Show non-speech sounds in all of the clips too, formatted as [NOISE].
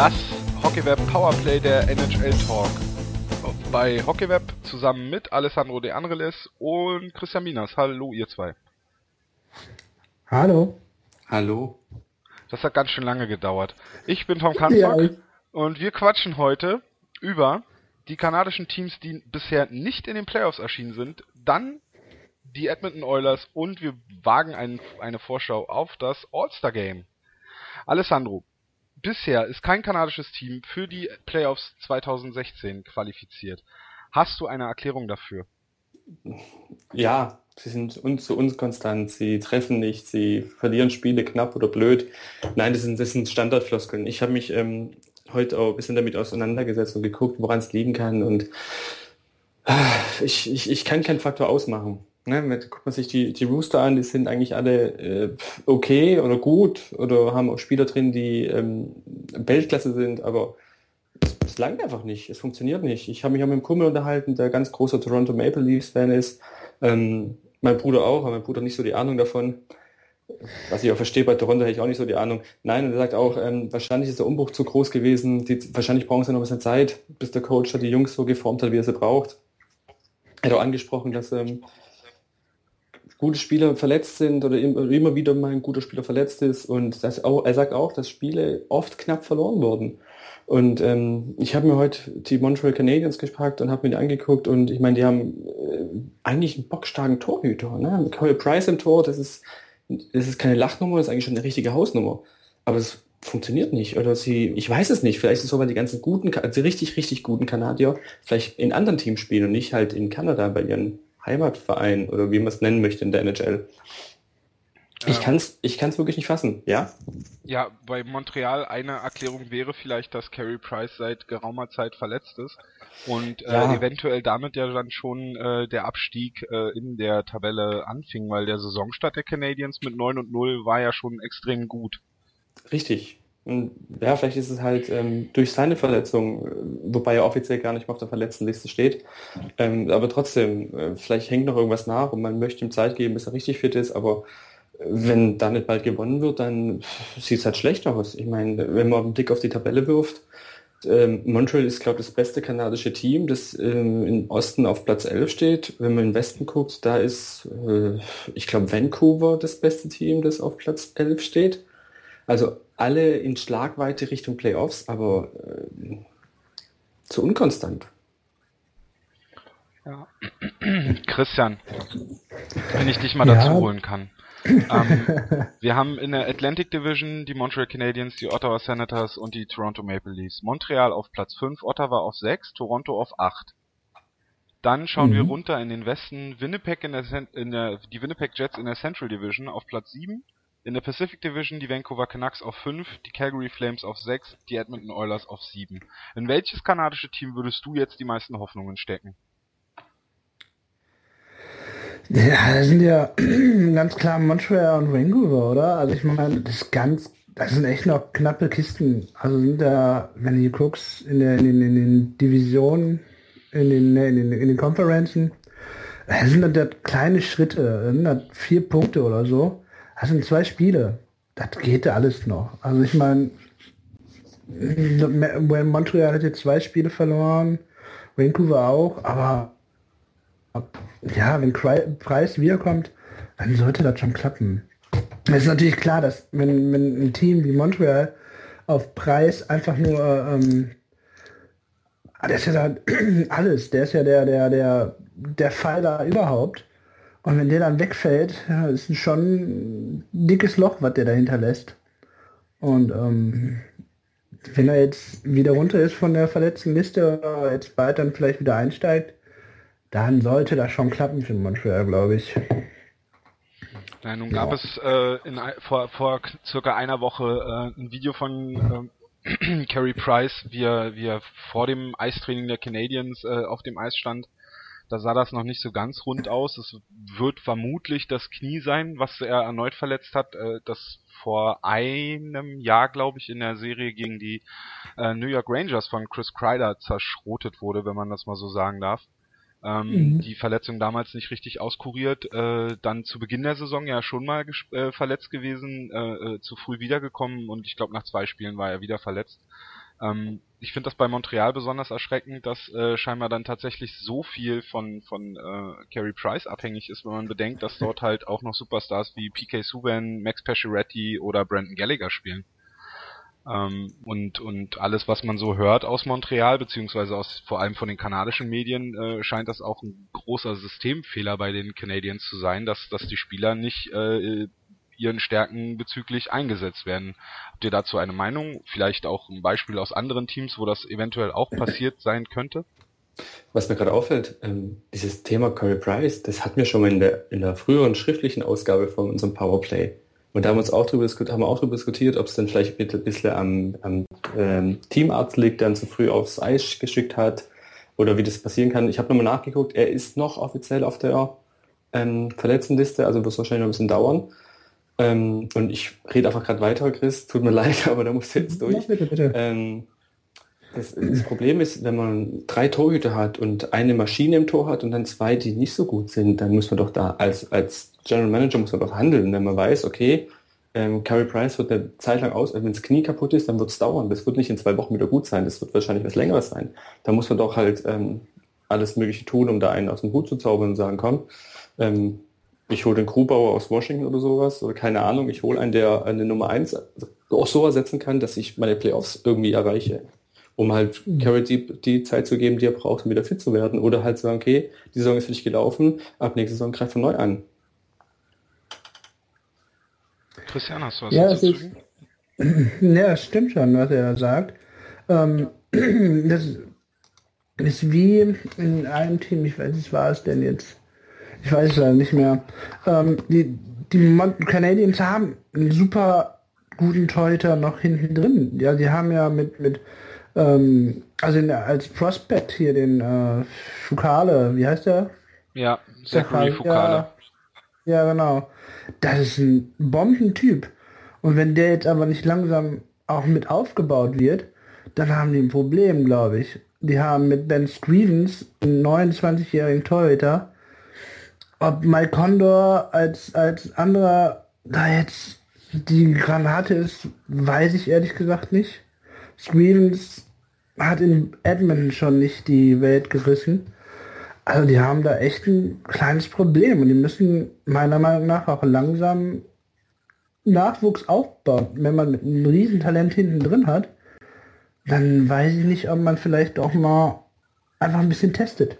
das Hockeyweb Powerplay der NHL Talk. Bei Hockeyweb zusammen mit Alessandro De Angelis und Christian Minas. Hallo, ihr zwei. Hallo. Hallo. Das hat ganz schön lange gedauert. Ich bin Tom Kansbock ja, und wir quatschen heute über die kanadischen Teams, die bisher nicht in den Playoffs erschienen sind, dann die Edmonton Oilers und wir wagen ein, eine Vorschau auf das All-Star Game. Alessandro, bisher ist kein kanadisches Team für die Playoffs 2016 qualifiziert. Hast du eine Erklärung dafür? Ja, sie sind uns zu uns konstant. Sie treffen nicht, sie verlieren Spiele knapp oder blöd. Nein, das sind, das sind Standardfloskeln. Ich habe mich ähm, heute auch ein bisschen damit auseinandergesetzt und geguckt, woran es liegen kann. Und äh, ich, ich, ich kann keinen Faktor ausmachen. Ne, guckt man sich die, die Rooster an, die sind eigentlich alle äh, okay oder gut oder haben auch Spieler drin, die ähm, Weltklasse sind, aber es, es langt einfach nicht, es funktioniert nicht. Ich habe mich auch mit einem Kumpel unterhalten, der ganz großer Toronto Maple Leafs Fan ist, ähm, mein Bruder auch, aber mein Bruder nicht so die Ahnung davon. Was ich auch verstehe, bei Toronto hätte ich auch nicht so die Ahnung. Nein, und er sagt auch, ähm, wahrscheinlich ist der Umbruch zu groß gewesen, die, wahrscheinlich brauchen sie noch ein bisschen Zeit, bis der Coach die Jungs so geformt hat, wie er sie braucht. Er hat auch angesprochen, dass ähm, gute Spieler verletzt sind oder immer wieder mal ein guter Spieler verletzt ist und das auch, er sagt auch, dass Spiele oft knapp verloren wurden. Und ähm, ich habe mir heute die Montreal Canadiens gepackt und habe mir die angeguckt und ich meine, die haben äh, eigentlich einen bockstarken Torhüter. Ne? Cole Price im Tor, das ist, das ist keine Lachnummer, das ist eigentlich schon eine richtige Hausnummer. Aber es funktioniert nicht. Oder sie, ich weiß es nicht, vielleicht ist es so, weil die ganzen guten, also richtig, richtig guten Kanadier vielleicht in anderen Teams spielen und nicht halt in Kanada bei ihren Heimatverein oder wie man es nennen möchte in der NHL. Ich ähm. kann es ich kann's wirklich nicht fassen, ja? Ja, bei Montreal eine Erklärung wäre vielleicht, dass Carey Price seit geraumer Zeit verletzt ist und äh, ja. eventuell damit ja dann schon äh, der Abstieg äh, in der Tabelle anfing, weil der Saisonstart der Canadiens mit 9 und 0 war ja schon extrem gut. Richtig, und ja, vielleicht ist es halt ähm, durch seine Verletzung, äh, wobei er offiziell gar nicht mehr auf der Verletztenliste steht, ähm, aber trotzdem, äh, vielleicht hängt noch irgendwas nach und man möchte ihm Zeit geben, bis er richtig fit ist, aber äh, wenn da nicht bald gewonnen wird, dann sieht es halt schlecht aus. Ich meine, wenn man einen Blick auf die Tabelle wirft, ähm, Montreal ist, glaube ich, das beste kanadische Team, das ähm, im Osten auf Platz 11 steht. Wenn man im Westen guckt, da ist, äh, ich glaube, Vancouver das beste Team, das auf Platz 11 steht. Also alle in Schlagweite Richtung Playoffs, aber äh, zu unkonstant. Ja. Christian, wenn ich dich mal ja. dazu holen kann. ähm, [LAUGHS] wir haben in der Atlantic Division die Montreal Canadiens, die Ottawa Senators und die Toronto Maple Leafs. Montreal auf Platz 5, Ottawa auf 6, Toronto auf 8. Dann schauen mhm. wir runter in den Westen, Winnipeg in der, in der, die Winnipeg Jets in der Central Division auf Platz 7, in der Pacific Division die Vancouver Canucks auf 5, die Calgary Flames auf 6, die Edmonton Oilers auf 7. In welches kanadische Team würdest du jetzt die meisten Hoffnungen stecken? Ja, das sind ja [CLEARS THROAT] ganz klar Montreal und Vancouver, oder? Also ich meine, das ist ganz, das sind echt noch knappe Kisten. Also sind da, wenn du guckst, in, der, in, den, in den Divisionen, in den, in den, in den Conferenzen, das sind da kleine Schritte, sind da vier Punkte oder so. Das sind zwei Spiele. Das geht alles noch. Also ich meine, Montreal hat jetzt zwei Spiele verloren, Vancouver auch, aber ja, wenn Price wiederkommt, dann sollte das schon klappen. Es ist natürlich klar, dass wenn, wenn ein Team wie Montreal auf Preis einfach nur ähm, der ist ja [CLEARS THROAT] alles, der ist ja der, der, der, der Fall da überhaupt. Und wenn der dann wegfällt, ja, ist schon ein dickes Loch, was der dahinter lässt. Und ähm, wenn er jetzt wieder runter ist von der verletzten Liste oder jetzt bald dann vielleicht wieder einsteigt, dann sollte das schon klappen für Montreal, glaube ich. Ja, nun gab ja. es äh, in, vor, vor circa einer Woche äh, ein Video von äh, [CLEARS THROAT] Carey Price, wie er, wie er vor dem Eistraining der Canadiens äh, auf dem Eis stand da sah das noch nicht so ganz rund aus. Es wird vermutlich das Knie sein, was er erneut verletzt hat, äh, das vor einem Jahr, glaube ich, in der Serie gegen die äh, New York Rangers von Chris Kreider zerschrotet wurde, wenn man das mal so sagen darf. Ähm, mhm. Die Verletzung damals nicht richtig auskuriert, äh, dann zu Beginn der Saison ja schon mal äh, verletzt gewesen, äh, äh, zu früh wiedergekommen und ich glaube nach zwei Spielen war er wieder verletzt. Ähm, ich finde das bei Montreal besonders erschreckend, dass äh, scheinbar dann tatsächlich so viel von von äh, Carey Price abhängig ist, wenn man bedenkt, dass dort halt auch noch Superstars wie PK Subban, Max Pacioretty oder Brandon Gallagher spielen. Ähm, und und alles, was man so hört aus Montreal beziehungsweise aus vor allem von den kanadischen Medien, äh, scheint das auch ein großer Systemfehler bei den Canadiens zu sein, dass dass die Spieler nicht äh, ihren Stärken bezüglich eingesetzt werden. Habt ihr dazu eine Meinung? Vielleicht auch ein Beispiel aus anderen Teams, wo das eventuell auch passiert [CLEARS THROAT] sein könnte? Was mir gerade auffällt, ähm, dieses Thema Curry Price, das hatten wir schon mal in der, in der früheren schriftlichen Ausgabe von unserem Powerplay. Und da haben wir uns auch darüber diskutiert, haben wir auch darüber diskutiert, ob es dann vielleicht ein bisschen am, am ähm, Teamarzt liegt, der dann zu früh aufs Eis geschickt hat oder wie das passieren kann. Ich habe nochmal nachgeguckt, er ist noch offiziell auf der ähm, Verletztenliste, also wird es wahrscheinlich noch ein bisschen dauern. Ähm, und ich rede einfach gerade weiter, Chris. Tut mir [LAUGHS] leid, aber da muss jetzt durch. Ja, bitte, bitte. Ähm, das, das, Problem ist, wenn man drei Torhüter hat und eine Maschine im Tor hat und dann zwei, die nicht so gut sind, dann muss man doch da als, als General Manager muss man doch handeln, wenn man weiß, okay, ähm, Carey Price wird eine Zeit lang aus, wenn das Knie kaputt ist, dann wird es dauern. Das wird nicht in zwei Wochen wieder gut sein, das wird wahrscheinlich was längeres sein. Da muss man doch halt ähm, alles Mögliche tun, um da einen aus dem Hut zu zaubern und sagen, komm, ähm, ich hole den Grubauer aus Washington oder sowas, oder keine Ahnung, ich hole einen, der eine Nummer 1 auch so ersetzen kann, dass ich meine Playoffs irgendwie erreiche. Um halt. Carrot die, die Zeit zu geben, die er braucht, um wieder fit zu werden. Oder halt sagen, okay, die Saison ist für dich gelaufen, ab nächste Saison greift er neu an. Christian, hast du was ja, es ist, [CLEARS THROAT] Ja, stimmt schon, was er sagt. Ähm, [CLEARS THROAT] das ist wie in einem Team, ich weiß nicht, war es denn jetzt ich weiß es leider nicht mehr. Ähm, die, die Canadiens haben einen super guten Torhüter noch hinten drin. Ja, die haben ja mit, mit ähm, also der, als Prospect hier den äh, Fukale, wie heißt der? Ja, Zachary Fukale. Ja, ja, genau. Das ist ein Bombentyp. Und wenn der jetzt aber nicht langsam auch mit aufgebaut wird, dann haben die ein Problem, glaube ich. Die haben mit Ben Stevens einen 29-jährigen Torhüter, ob Mike Condor als, als anderer da jetzt die Granate ist, weiß ich ehrlich gesagt nicht. Stevens hat in Edmonton schon nicht die Welt gerissen. Also die haben da echt ein kleines Problem und die müssen meiner Meinung nach auch langsam Nachwuchs aufbauen. Wenn man einem Riesentalent hinten drin hat, dann weiß ich nicht, ob man vielleicht auch mal einfach ein bisschen testet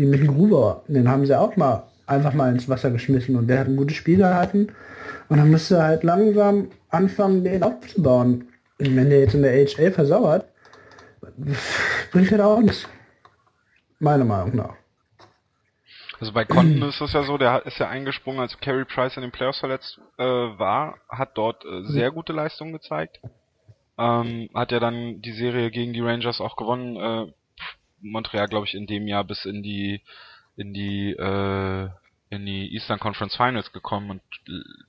wie mit dem Gruber. Den haben sie auch mal einfach mal ins Wasser geschmissen und der hat ein gutes Spiel gehalten. Und dann müsste halt langsam anfangen, den aufzubauen. Und wenn der jetzt in der HA versauert, bringt er auch nichts. Meiner Meinung nach. Also bei Conten ist es ja so, der ist ja eingesprungen, als Carey Price in den Playoffs verletzt äh, war, hat dort äh, sehr gute Leistungen gezeigt. Ähm, hat ja dann die Serie gegen die Rangers auch gewonnen. Äh, Montreal, glaube ich, in dem Jahr bis in die in die äh, in die Eastern Conference Finals gekommen und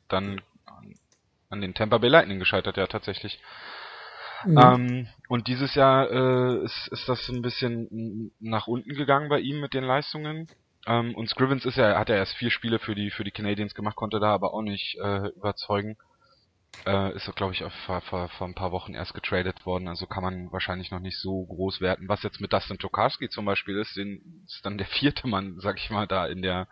dann an den Tampa Bay Lightning gescheitert, ja tatsächlich. Mhm. Ähm, und dieses Jahr äh, ist, ist das ein bisschen nach unten gegangen bei ihm mit den Leistungen. Ähm, und Scrivens ist ja, hat ja erst vier Spiele für die für die Canadiens gemacht, konnte da aber auch nicht äh, überzeugen. Äh, ist, glaube ich, vor, vor, vor ein paar Wochen erst getradet worden, also kann man wahrscheinlich noch nicht so groß werten. Was jetzt mit Dustin Tokarski zum Beispiel ist, den ist dann der [LAUGHS] vierte Mann, sag ich mal, da in der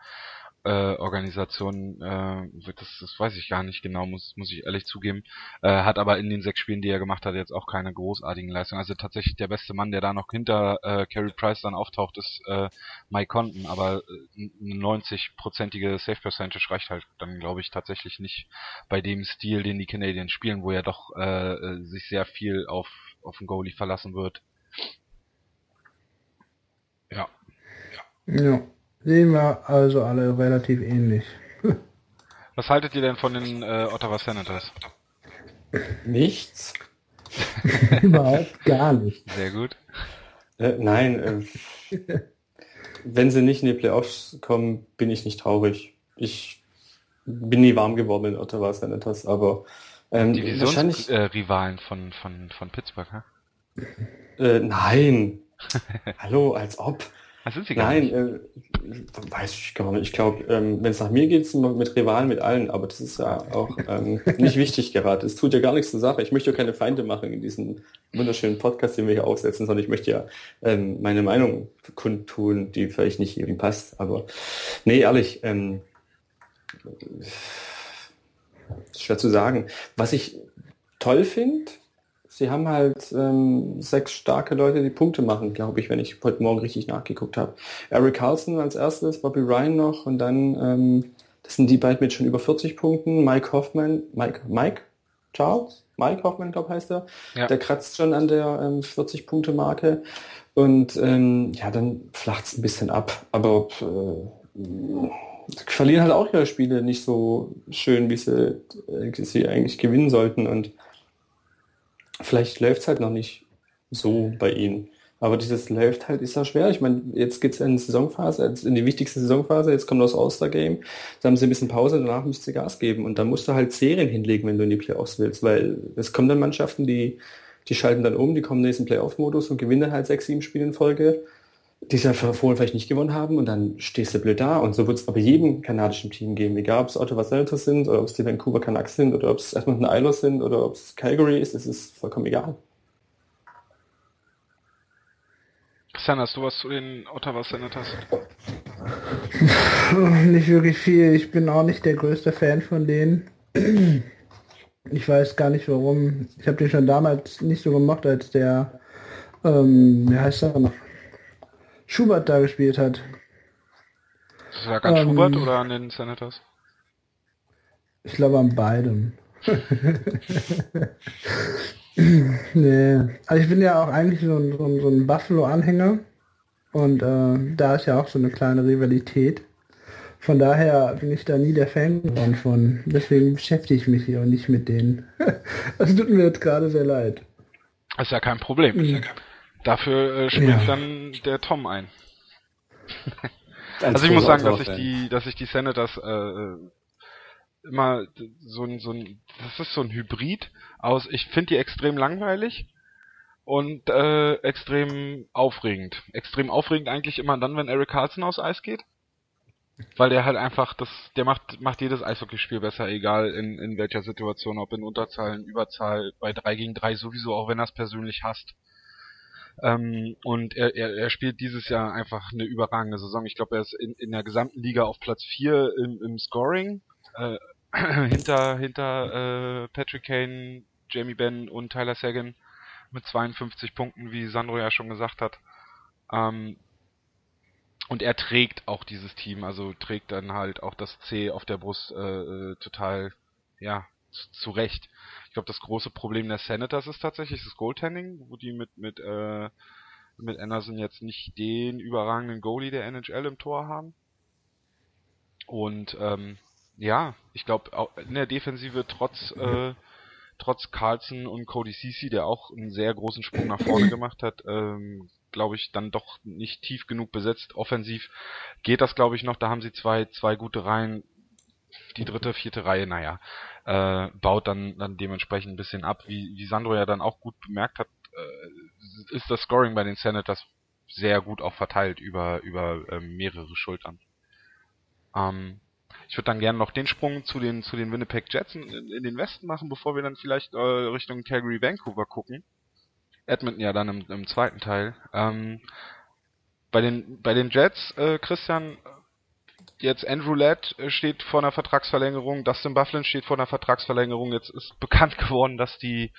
äh, Organisation, äh, das, das weiß ich gar nicht genau, muss, muss ich ehrlich zugeben, äh, hat aber in den sechs Spielen, die er gemacht hat, jetzt auch keine großartigen Leistungen. Also tatsächlich der beste Mann, der da noch hinter äh, Carey Price dann auftaucht, ist äh, Mike Conton, aber äh, eine 90-prozentige Safe Percentage reicht halt dann, glaube ich, tatsächlich nicht bei dem Stil, den die Canadiens spielen, wo ja doch äh, äh sich sehr viel auf, auf den Goalie verlassen wird. Ja. Ja. Sehen wir also alle relativ ähnlich. Was haltet ihr denn von den äh, Ottawa Senators? Nichts. [LAUGHS] Überhaupt gar nicht. Sehr gut. Äh, nein, äh, [LAUGHS] wenn sie nicht in die Playoffs kommen, bin ich nicht traurig. Ich bin nie warm geworden in Ottawa Senators, aber ähm, Divisionsrivalen äh, von, von, von Pittsburgh, hä? Äh, nein. [LAUGHS] Hallo, als ob. Das sind sie gar Nein, nicht. Äh, weiß ich gar nicht. Ich glaube, ähm, wenn es nach mir geht, mit Rivalen, mit allen, aber das ist ja auch ähm, [LAUGHS] nicht wichtig gerade. Es tut ja gar nichts zur Sache. Ich möchte ja keine Feinde machen in diesem wunderschönen Podcast, den wir hier aufsetzen, sondern ich möchte ja ähm, meine Meinung kundtun, die vielleicht nicht jedem passt. Aber nee, ehrlich, ähm, schwer zu sagen. Was ich toll finde, sie haben halt ähm, sechs starke Leute, die Punkte machen, glaube ich, wenn ich heute Morgen richtig nachgeguckt habe. Eric Carlson als erstes, Bobby Ryan noch und dann, ähm, das sind die beiden mit schon über 40 Punkten, Mike Hoffman, Mike, Mike? Charles, Mike Hoffman, glaube heißt er, ja. der kratzt schon an der ähm, 40-Punkte-Marke und ähm, ja, dann flacht es ein bisschen ab, aber äh, verlieren halt auch ihre Spiele nicht so schön, wie sie, äh, sie eigentlich gewinnen sollten und vielleicht läuft es halt noch nicht so bei ihnen. Aber dieses läuft halt, ist ja schwer. Ich meine, jetzt geht es in die Saisonphase, in die wichtigste Saisonphase, jetzt kommt das All-Star-Game, da haben sie ein bisschen Pause, danach müsst sie Gas geben. Und dann musst du halt Serien hinlegen, wenn du in die Playoffs willst, weil es kommen dann Mannschaften, die, die schalten dann um, die kommen in den nächsten Playoff-Modus und gewinnen halt sechs, sieben Spiele in Folge, die sie vorher vielleicht nicht gewonnen haben und dann stehst du blöd da. Und so wird es aber jedem kanadischen Team geben, egal ob es Ottawa Senators sind oder ob es die Vancouver Canucks sind oder ob es Edmonton Islanders sind oder ob es Calgary ist, es ist vollkommen egal. Christian, hast du was zu den Ottawa Senators? nicht wirklich viel. Ich bin auch nicht der größte Fan von denen. Ich weiß gar nicht warum. Ich habe den schon damals nicht so gemocht, als der, ähm, wie heißt er noch? Schubert da gespielt hat. Das lag an ähm, Schubert oder an den Senators? Ich glaube an beidem. [LAUGHS] nee. Also ich bin ja auch eigentlich so ein, so ein, so ein Buffalo-Anhänger. Und äh, da ist ja auch so eine kleine Rivalität. Von daher bin ich da nie der Fan geworden von. Deswegen beschäftige ich mich hier und nicht mit denen. [LAUGHS] das tut mir jetzt gerade sehr leid. Das ist ja kein Problem. Mhm. Dafür äh, springt ja. dann der Tom ein. [LAUGHS] also ich muss sagen, dass ich die, dass ich die Senators äh, äh immer so ein, so ein, das ist so ein Hybrid aus, ich finde die extrem langweilig und äh, extrem aufregend. Extrem aufregend eigentlich immer dann, wenn Eric Carlson aus Eis geht. Weil der halt einfach, das, der macht, macht jedes Eishockeyspiel besser, egal in, in welcher Situation, ob in Unterzahl, in Überzahl, bei 3 gegen 3 sowieso, auch wenn er es persönlich hasst. Ähm, und er, er, er spielt dieses Jahr einfach eine überragende Saison. Ich glaube, er ist in, in der gesamten Liga auf Platz 4 im, im Scoring äh, [CLEARS THROAT] hinter, hinter äh, Patrick Kane, Jamie Benn und Tyler Sagan mit 52 Punkten, wie Sandro ja schon gesagt hat. Ähm, und er trägt auch dieses Team, also trägt dann halt auch das C auf der Brust äh, äh total, ja, zu Recht. Ich glaube, das große Problem der Senators ist tatsächlich das Goaltending, wo die mit mit äh, mit Anderson jetzt nicht den überragenden Goalie der NHL im Tor haben. Und ähm, ja, ich glaube, in der Defensive trotz äh, trotz Carlson und Cody Ceci, der auch einen sehr großen Sprung nach vorne [CLEARS THROAT] gemacht hat, ähm, glaube ich, dann doch nicht tief genug besetzt. Offensiv geht das, glaube ich, noch. Da haben sie zwei, zwei gute Reihen. Die dritte, vierte Reihe, naja, äh, baut dann, dann dementsprechend ein bisschen ab. Wie, wie Sandro ja dann auch gut bemerkt hat, äh, ist das Scoring bei den Senators sehr gut auch verteilt über, über äh, mehrere Schultern. Ähm, ich würde dann gerne noch den Sprung zu den, zu den Winnipeg Jets in, in den Westen machen, bevor wir dann vielleicht äh, Richtung Calgary, Vancouver gucken. Edmonton ja dann im, im zweiten Teil. Ähm, bei den, bei den Jets, äh, Christian, jetzt Andrew Ladd äh, steht vor einer Vertragsverlängerung, Dustin Bufflin steht vor einer Vertragsverlängerung. Jetzt ist [LAUGHS] bekannt geworden, dass die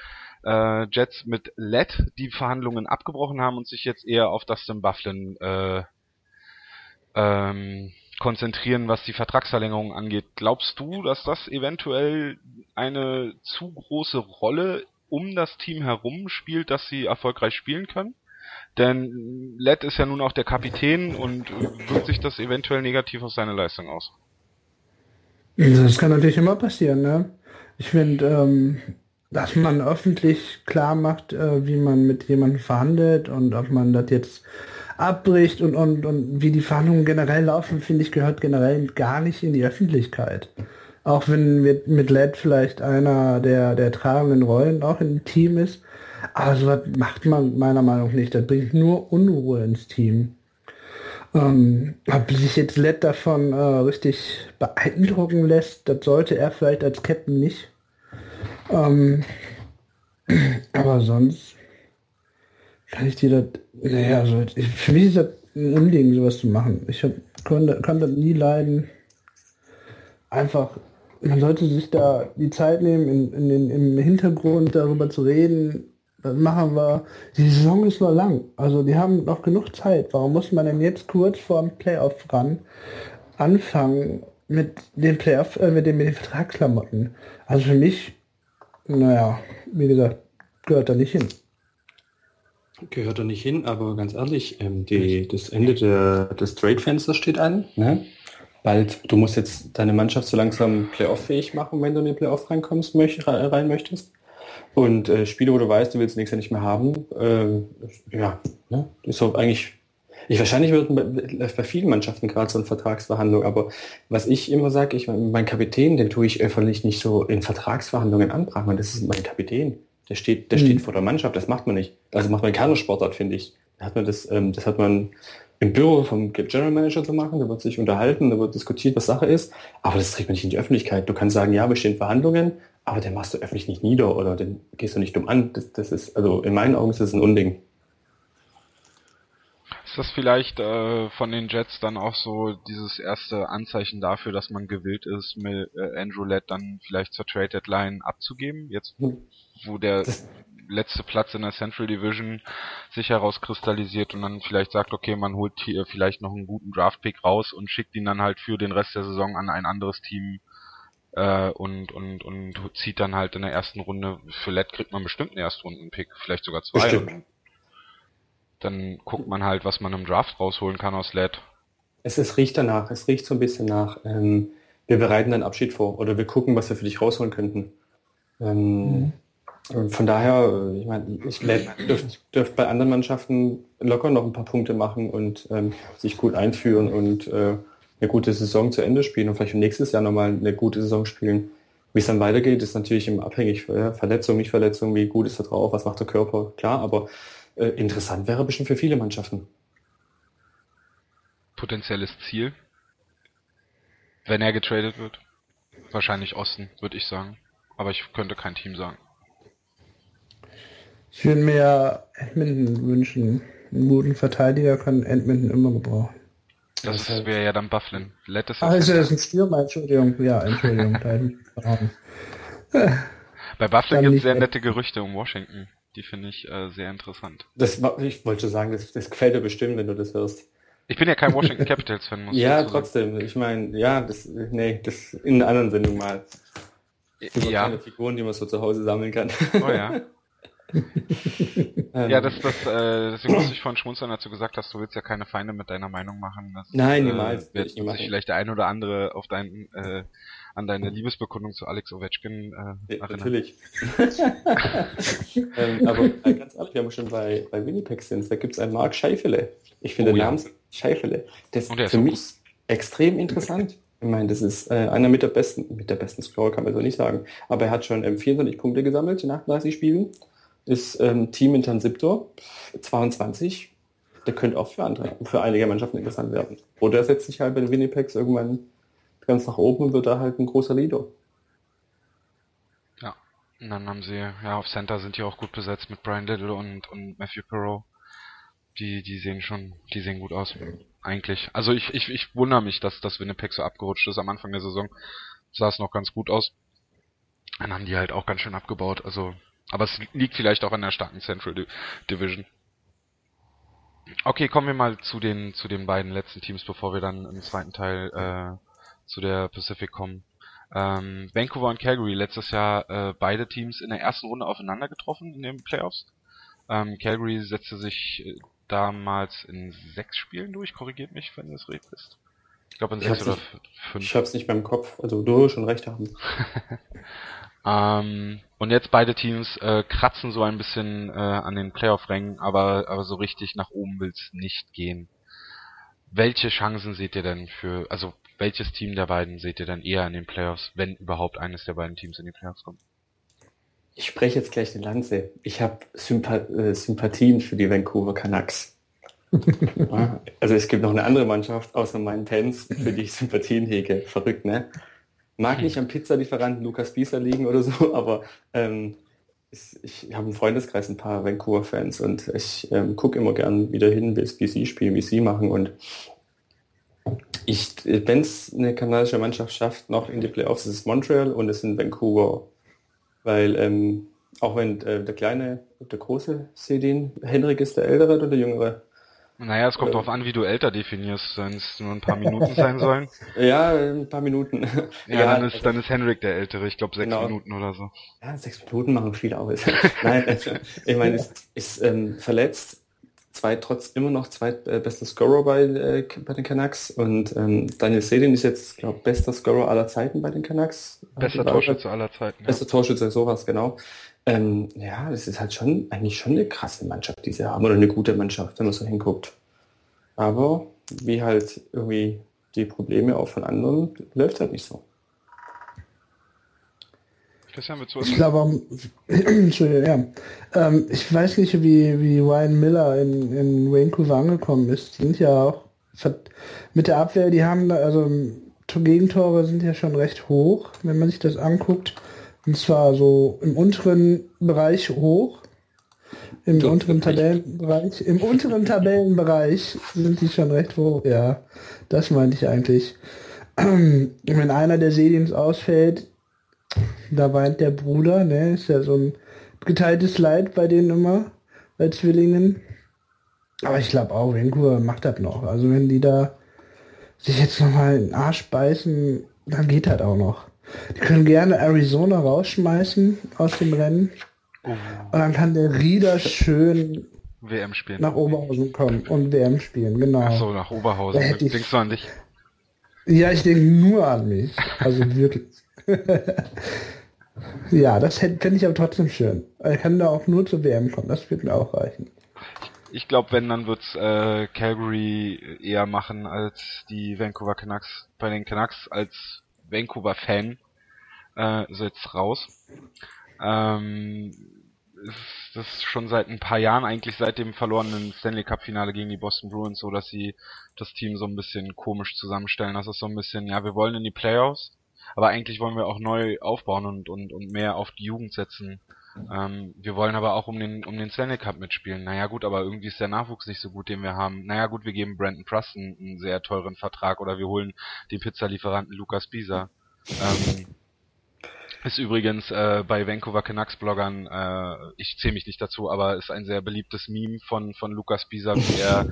äh, Jets mit Ladd die Verhandlungen abgebrochen haben und sich jetzt eher auf Dustin Bufflin äh, ähm, konzentrieren, was die Vertragsverlängerung angeht. Glaubst du, dass das eventuell eine zu große Rolle um das Team herum spielt, dass sie erfolgreich spielen können? Denn Led ist ja nun auch der Kapitän und wirkt sich das eventuell negativ auf seine Leistung aus? Das kann natürlich immer passieren, ne? Ich finde, ähm, dass man öffentlich klar macht, äh, wie man mit jemandem verhandelt und ob man das jetzt abbricht und, und, und wie die Verhandlungen generell laufen, finde ich, gehört generell gar nicht in die Öffentlichkeit. Auch wenn mit, mit Led vielleicht einer der, der tragenden Rollen auch im Team ist. Aber sowas macht man meiner Meinung nach nicht. Das bringt nur Unruhe ins Team. Ähm, ob sich jetzt Led davon äh, richtig beeindrucken lässt, das sollte er vielleicht als Captain nicht. Ähm, [CLEARS THROAT] aber sonst kann ich dir das, naja, also ich, für mich ist das ein Unding, sowas zu machen. Ich hab, konnte, kann das nie leiden. Einfach, man sollte sich da die Zeit nehmen, in, in den, im Hintergrund darüber zu reden, das machen wir. Die Saison ist nur lang. Also die haben noch genug Zeit. Warum muss man denn jetzt kurz vor dem Playoff ran anfangen mit den Playoff, äh, mit den, mit den Vertragsklamotten? Also für mich, naja, wie gesagt, gehört da nicht hin. Gehört da nicht hin, aber ganz ehrlich, ähm, die, das Ende der, des Trade-Fensters steht an. Ne? Bald, du musst jetzt deine Mannschaft so langsam Playoff-fähig machen, wenn du in den Playoff reinkommst, möcht, rein möchtest. Und äh, Spiele, wo du weißt, du willst nächstes Jahr nicht mehr haben, äh, ja, ne? ist so eigentlich, ich wahrscheinlich würden bei, bei vielen Mannschaften gerade so eine Vertragsverhandlung, aber was ich immer sage, ich mein Kapitän, den tue ich öffentlich nicht so in Vertragsverhandlungen anbrachen, das ist mein Kapitän. Der steht, der mhm. steht vor der Mannschaft, das macht man nicht. Also macht man keine Sportart, finde ich. Da hat man das, ähm, das hat man im Büro vom General Manager zu machen, da wird sich unterhalten, da wird diskutiert, was Sache ist, aber das trägt man nicht in die Öffentlichkeit. Du kannst sagen, ja, wir stehen Verhandlungen, aber den machst du öffentlich nicht nieder oder den gehst du nicht dumm an. Das, das ist, also in meinen Augen ist das ein Unding. Ist das vielleicht äh, von den Jets dann auch so dieses erste Anzeichen dafür, dass man gewillt ist, mit äh, Andrew Lett dann vielleicht zur Trade Deadline abzugeben? Jetzt, hm. wo der das letzte Platz in der Central Division sich herauskristallisiert und dann vielleicht sagt, okay, man holt hier vielleicht noch einen guten Draft-Pick raus und schickt ihn dann halt für den Rest der Saison an ein anderes Team äh, und, und, und zieht dann halt in der ersten Runde, für LED kriegt man bestimmt einen Erstrunden-Pick, vielleicht sogar zwei. Bestimmt. Dann guckt man halt, was man im Draft rausholen kann aus LED. Es, es riecht danach, es riecht so ein bisschen nach, ähm, wir bereiten einen Abschied vor oder wir gucken, was wir für dich rausholen könnten. Ähm, mhm. Von daher, ich meine, ich dürfte dürft bei anderen Mannschaften locker noch ein paar Punkte machen und ähm, sich gut einführen und äh, eine gute Saison zu Ende spielen und vielleicht nächstes Jahr nochmal eine gute Saison spielen. Wie es dann weitergeht, ist natürlich immer abhängig. Ja, Verletzung, nicht Verletzung, wie gut ist er drauf, was macht der Körper, klar, aber äh, interessant wäre bestimmt für viele Mannschaften. Potenzielles Ziel, wenn er getradet wird. Wahrscheinlich Osten, würde ich sagen. Aber ich könnte kein Team sagen. Ich würde mir Edmonton wünschen. Einen guten Verteidiger kann Edmonton immer gebrauchen. Das, das wäre ja dann Bufflin. Letters ah, also das ist ein Stürmer, Entschuldigung. Ja, Entschuldigung. [LAUGHS] Bei Bufflin gibt es sehr nette Gerüchte um Washington. Die finde ich äh, sehr interessant. Das, ich wollte sagen, das, das gefällt dir bestimmt, wenn du das hörst. Ich bin ja kein Washington Capitals Fan, muss [LAUGHS] Ja, trotzdem. Ich meine, ja, das, nee, das in einer anderen Sendung mal. So ja. kleine Figuren, die man so zu Hause sammeln kann. Oh ja. [LAUGHS] [LAUGHS] ja, das, das, äh, deswegen muss ich vorhin schmunzeln, du gesagt hast, du willst ja keine Feinde mit deiner Meinung machen. Das, Nein, äh, niemals. Äh, wird sich vielleicht der ein oder andere auf dein, äh, an deine Liebesbekundung zu Alex Ovechkin äh, ja, Natürlich. [LAUGHS] ähm, aber äh, ganz ehrlich, wir haben schon bei, bei Winnipeg sind, da gibt es einen Mark Scheifele. Ich finde oh, den Namen Scheifele. Das ist für mich gut. extrem interessant. Ich meine, das ist äh, einer mit der besten, mit der besten Score kann man so nicht sagen. Aber er hat schon ähm, 24 Punkte gesammelt nach 30 Spielen ist ähm, Team in Tansiptor, 22. Der könnte auch für andere, für einige Mannschaften interessant werden. Oder er setzt sich halt bei den Winnipegs irgendwann ganz nach oben und wird da halt ein großer Leader. Ja, und dann haben sie, ja, auf Center sind die auch gut besetzt mit Brian Little und, und Matthew Perot. Die, die sehen schon, die sehen gut aus. Eigentlich. Also ich, ich, ich wundere mich, dass das Winnipeg so abgerutscht ist am Anfang der Saison. Sah es noch ganz gut aus. Dann haben die halt auch ganz schön abgebaut. Also aber es liegt vielleicht auch an der starken Central Division. Okay, kommen wir mal zu den zu den beiden letzten Teams, bevor wir dann im zweiten Teil äh, zu der Pacific kommen. Ähm, Vancouver und Calgary letztes Jahr äh, beide Teams in der ersten Runde aufeinander getroffen in den Playoffs. Ähm, Calgary setzte sich äh, damals in sechs Spielen durch, korrigiert mich, wenn es recht ist. Ich glaube in sechs oder nicht, fünf. Ich hab's nicht mehr im Kopf, also du schon recht haben. [LAUGHS] Ähm, und jetzt beide Teams äh, kratzen so ein bisschen äh, an den Playoff-Rängen, aber, aber so richtig nach oben will's nicht gehen. Welche Chancen seht ihr denn für, also welches Team der beiden seht ihr denn eher in den Playoffs, wenn überhaupt eines der beiden Teams in die Playoffs kommt? Ich spreche jetzt gleich eine Lanze. Ich habe äh, Sympathien für die Vancouver Canucks. Also es gibt noch eine andere Mannschaft außer meinen Pens, für die ich Sympathien hege. Verrückt, ne? Mag nicht am Pizzalieferanten Lukas Bieser liegen oder so, [LAUGHS] aber ähm, ich, habe im Freundeskreis ein paar Vancouver-Fans und ich ähm, gucke immer gern wieder hin, wie sie spielen, wie sie machen und ich, wenn es eine kanadische Mannschaft schafft, noch in die Playoffs, ist es Montreal und es sind Vancouver. Weil ähm, auch wenn äh, der kleine, der große Sedin, Henrik ist der ältere oder der jüngere? Naja, es kommt äh, darauf an, wie du älter definierst, wenn es nur ein paar Minuten sein sollen. [LAUGHS] Ja, ein paar Minuten. Ja, ja dann, ist, dann ist Henrik der ältere, ich glaube sechs genau. Minuten oder so. Ja, sechs Minuten machen viel aus. [LAUGHS] Nein, also, ich meine, ist, ist ähm, verletzt, zwei, trotz immer noch zweitbester Scorer bei, äh, bei den Canucks und ähm, Daniel Sedin ist jetzt, glaube bester Scorer aller Zeiten bei den Canucks. Bester Torschütze aller Zeiten. Bester ja. Torschütze, sowas, genau. Ähm, ja, das ist halt schon eigentlich schon eine krasse Mannschaft, die sie haben, oder eine gute Mannschaft, wenn man so hinguckt. Aber wie halt irgendwie die Probleme auch von anderen, läuft halt nicht so. Ich glaube, [CLEARS THROAT] Entschuldigung, ja. Ähm, ich weiß nicht, wie, wie Ryan Miller in, in Vancouver angekommen ist. Die sind ja auch mit der Abwehr, die haben da, also Gegentore sind ja schon recht hoch, wenn man sich das anguckt. Und zwar so im unteren Bereich hoch. Im du, unteren Tabellenbereich. Im unteren Tabellenbereich sind die schon recht hoch. Ja, das meinte ich eigentlich. [CLEARS THROAT] Wenn einer der Sedins ausfällt, da weint der Bruder, ne? Ist ja so ein geteiltes Leid bei denen immer, bei Zwillingen. Aber ich glaube auch, Vancouver macht das noch. Also wenn die da sich jetzt nochmal in den Arsch beißen, dann geht das auch noch. Die können gerne Arizona rausschmeißen aus dem Rennen. Oh. Und dann kann der Rieder schön WM spielen. Nach Oberhausen kommen und WM spielen, genau. Ach so, nach Oberhausen. Denkst du an dich? Ja, ich denke nur an mich. Also wirklich. [LAUGHS] ja, das fände ich aber trotzdem schön. Er kann da auch nur zur WM kommen, das würde mir auch reichen. Ich glaube, wenn, dann wird's äh, Calgary eher machen als die Vancouver Canucks. Bei den Canucks als Vancouver-Fan äh, ist raus. Ähm, ist das schon seit ein paar Jahren, eigentlich seit dem verlorenen Stanley Cup Finale gegen die Boston Bruins, so dass sie das Team so ein bisschen komisch zusammenstellen. Das ist so ein bisschen, ja, wir wollen in die Playoffs, aber eigentlich wollen wir auch neu aufbauen und, und, und mehr auf die Jugend setzen. Ähm, wir wollen aber auch um den, um den Stanley Cup mitspielen. Naja gut, aber irgendwie ist der Nachwuchs nicht so gut, den wir haben. Naja gut, wir geben Brandon Preston einen sehr teuren Vertrag oder wir holen den Pizzalieferanten Lukas Bisa. Ähm, ist übrigens äh, bei Vancouver Canucks Bloggern, äh, ich zähle mich nicht dazu, aber ist ein sehr beliebtes Meme von von Lukas Bisa, wie er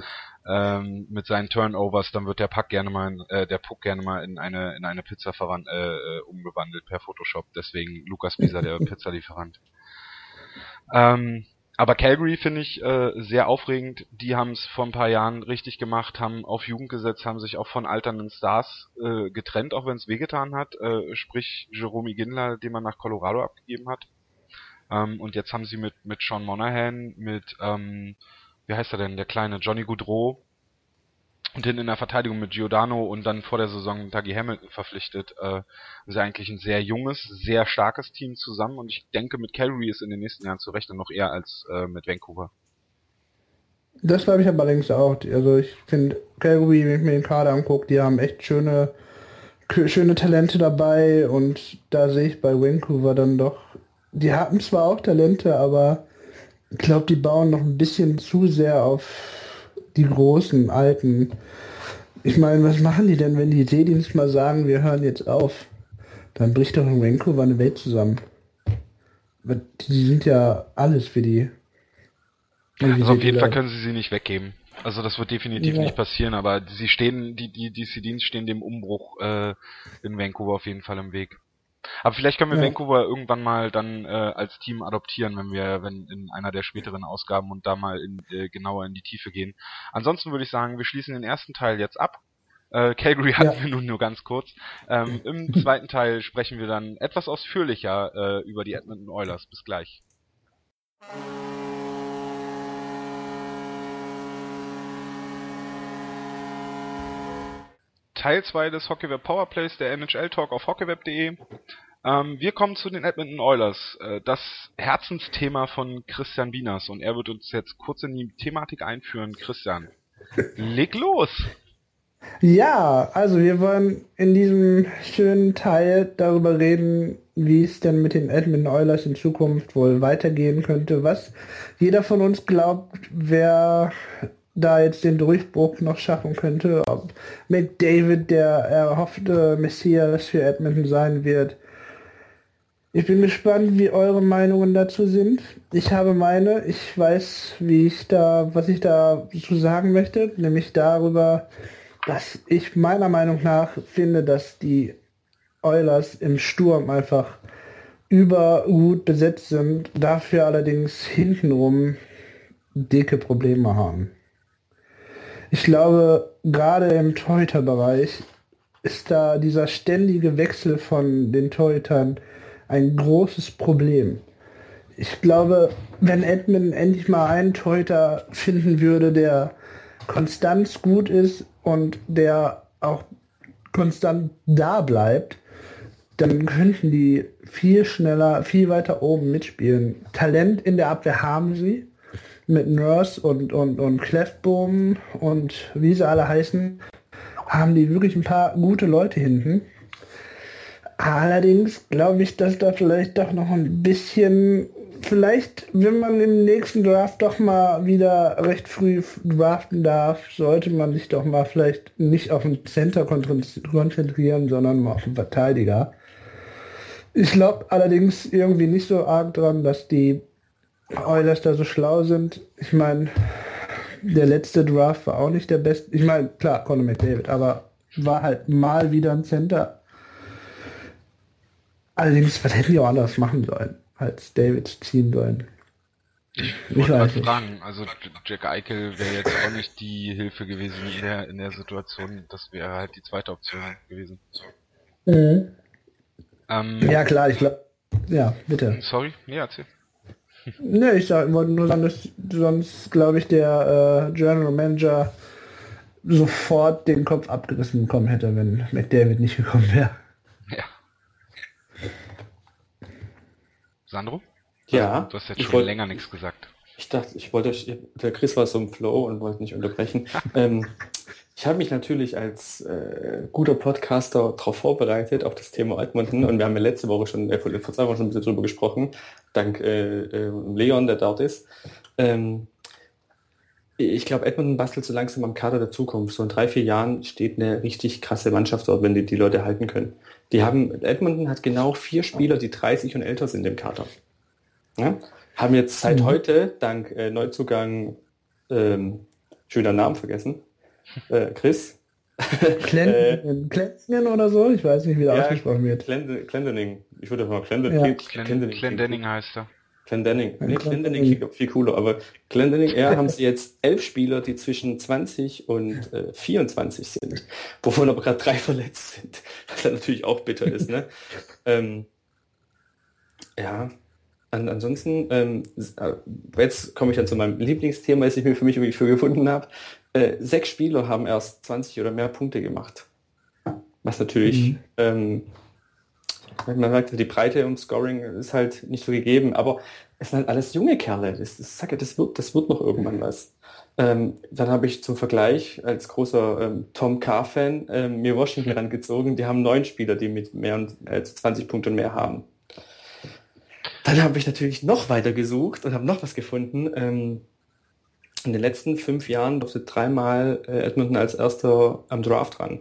ähm, mit seinen Turnovers, dann wird der Puck gerne mal, in, äh, der Puck gerne mal in eine in eine Pizza äh, äh, umgewandelt per Photoshop. Deswegen Lukas Bisa, der [LAUGHS] Pizzalieferant. Ähm, aber Calgary finde ich äh, sehr aufregend. Die haben es vor ein paar Jahren richtig gemacht, haben auf Jugend gesetzt, haben sich auch von alternden Stars äh, getrennt, auch wenn es wehgetan hat. Äh, sprich Jerome Ginler, den man nach Colorado abgegeben hat. Ähm, und jetzt haben sie mit mit Sean Monahan, mit ähm, wie heißt er denn, der kleine Johnny Goudreau, und hinten in der Verteidigung mit Giordano und dann vor der Saison Dougie Hamilton verpflichtet, äh, ist eigentlich ein sehr junges, sehr starkes Team zusammen und ich denke, mit Calgary ist in den nächsten Jahren zu rechnen noch eher als äh, mit Vancouver. Das glaube ich aber allerdings auch. Also ich finde Calgary, wenn ich mir den Kader angucke, die haben echt schöne, schöne Talente dabei und da sehe ich bei Vancouver dann doch, die haben zwar auch Talente, aber ich glaube, die bauen noch ein bisschen zu sehr auf die großen, alten. Ich meine, was machen die denn, wenn die Seedienst mal sagen, wir hören jetzt auf? Dann bricht doch in Vancouver eine Welt zusammen. Die sind ja alles für die. Also auf jeden Fall können sie sie nicht weggeben. Also das wird definitiv ja. nicht passieren, aber sie stehen, die, die, die C-Dienst stehen dem Umbruch äh, in Vancouver auf jeden Fall im Weg. Aber vielleicht können wir ja. Vancouver irgendwann mal dann äh, als Team adoptieren, wenn wir, wenn in einer der späteren Ausgaben und da mal in, äh, genauer in die Tiefe gehen. Ansonsten würde ich sagen, wir schließen den ersten Teil jetzt ab. Äh, Calgary [LAUGHS] hatten ja. wir nun nur ganz kurz. Ähm, Im [LAUGHS] zweiten Teil sprechen wir dann etwas ausführlicher äh, über die Edmonton Oilers. Bis gleich. Teil 2 des Hockeyweb Powerplays, der NHL Talk auf hockeyweb.de. Ähm, wir kommen zu den Edmonton Oilers, äh, das Herzensthema von Christian Wieners und er wird uns jetzt kurz in die Thematik einführen. Christian, [LAUGHS] Leg los! Ja, also wir wollen in diesem schönen Teil darüber reden, wie es denn mit den Edmund Oilers in Zukunft wohl weitergehen könnte, was jeder von uns glaubt, wer da jetzt den Durchbruch noch schaffen könnte, ob McDavid der erhoffte Messias für Edmonton sein wird. Ich bin gespannt, wie eure Meinungen dazu sind. Ich habe meine, ich weiß, wie ich da, was ich da zu sagen möchte, nämlich darüber, dass ich meiner Meinung nach finde, dass die Oilers im Sturm einfach übergut besetzt sind, dafür allerdings hintenrum dicke Probleme haben. Ich glaube, gerade im Torhüterbereich ist da dieser ständige Wechsel von den Torhütern ein großes Problem. Ich glaube, wenn Edmund endlich mal einen Torhüter finden würde, der konstant gut ist und der auch konstant da bleibt, dann könnten die viel schneller, viel weiter oben mitspielen. Talent in der Abwehr haben sie mit Nurse und, und, und Clefboom und wie sie alle heißen, haben die wirklich ein paar gute Leute hinten. Allerdings glaube ich, dass da vielleicht doch noch ein bisschen, vielleicht, wenn man im nächsten Draft doch mal wieder recht früh draften darf, sollte man sich doch mal vielleicht nicht auf den Center konzentrieren, sondern mal auf den Verteidiger. Ich glaube allerdings irgendwie nicht so arg dran, dass die Oilers da so schlau sind. Ich meine, der letzte Draft war auch nicht der beste. Ich meine, klar, Conor McDavid, aber war halt mal wieder ein Center. Allerdings, was hätten die auch anders machen sollen, als David ziehen sollen? Ich wollte was fragen, also Jack Eichel wäre jetzt auch nicht die Hilfe gewesen in der, in der Situation, das wäre halt die zweite Option gewesen. Mhm. Ähm, ja klar, ich glaube, ja, bitte. Sorry, nee, erzähl. Ne, ich wollte nur sagen, dass sonst, glaube ich, der äh, General Manager sofort den Kopf abgerissen bekommen hätte, wenn McDavid nicht gekommen wäre. Ja. Sandro? Ja. Du hast jetzt schon wollt, länger nichts gesagt. Ich dachte, ich wollte, der Chris war so im Flow und wollte nicht unterbrechen. [LAUGHS] ähm, ich habe mich natürlich als äh, guter Podcaster darauf vorbereitet, auf das Thema Edmonton. Und wir haben ja letzte Woche schon, äh, vor zwei Wochen schon ein bisschen drüber gesprochen, dank äh, äh, Leon, der dort ist. Ähm, ich glaube, Edmonton bastelt so langsam am Kader der Zukunft. So in drei, vier Jahren steht eine richtig krasse Mannschaft dort, wenn die die Leute halten können. Die haben, Edmonton hat genau vier Spieler, die 30 und älter sind im Kader. Ja? Haben jetzt seit mhm. heute, dank äh, Neuzugang, ähm, schöner Namen vergessen, äh, Chris. Clendening äh, oder so? Ich weiß nicht, wie der ja, ausgesprochen wird. Clendening. Ich würde mal Clendening. Ja. Clendening heißt er. Clendening. Nee, Clendening klingt viel cooler, aber Clendening, ja, haben sie jetzt elf Spieler, die zwischen 20 und äh, 24 sind, wovon aber gerade drei [LAUGHS] verletzt sind, was dann natürlich auch bitter ist, ne? [LAUGHS] ähm, ja, an, ansonsten, ähm, äh, jetzt komme ich dann zu meinem Lieblingsthema, das ich mir für mich irgendwie für gefunden habe. Äh, sechs Spieler haben erst 20 oder mehr Punkte gemacht. Was natürlich, mhm. ähm, man merkt, die Breite und Scoring ist halt nicht so gegeben, aber es sind halt alles junge Kerle. Das, das, das, wird, das wird noch irgendwann was. Ähm, dann habe ich zum Vergleich als großer ähm, Tom Carr-Fan ähm, mir Washington rangezogen. Die haben neun Spieler, die mit mehr als 20 Punkten mehr haben. Dann habe ich natürlich noch weiter gesucht und habe noch was gefunden. In den letzten fünf Jahren durfte dreimal äh, Edmonton als erster am Draft ran.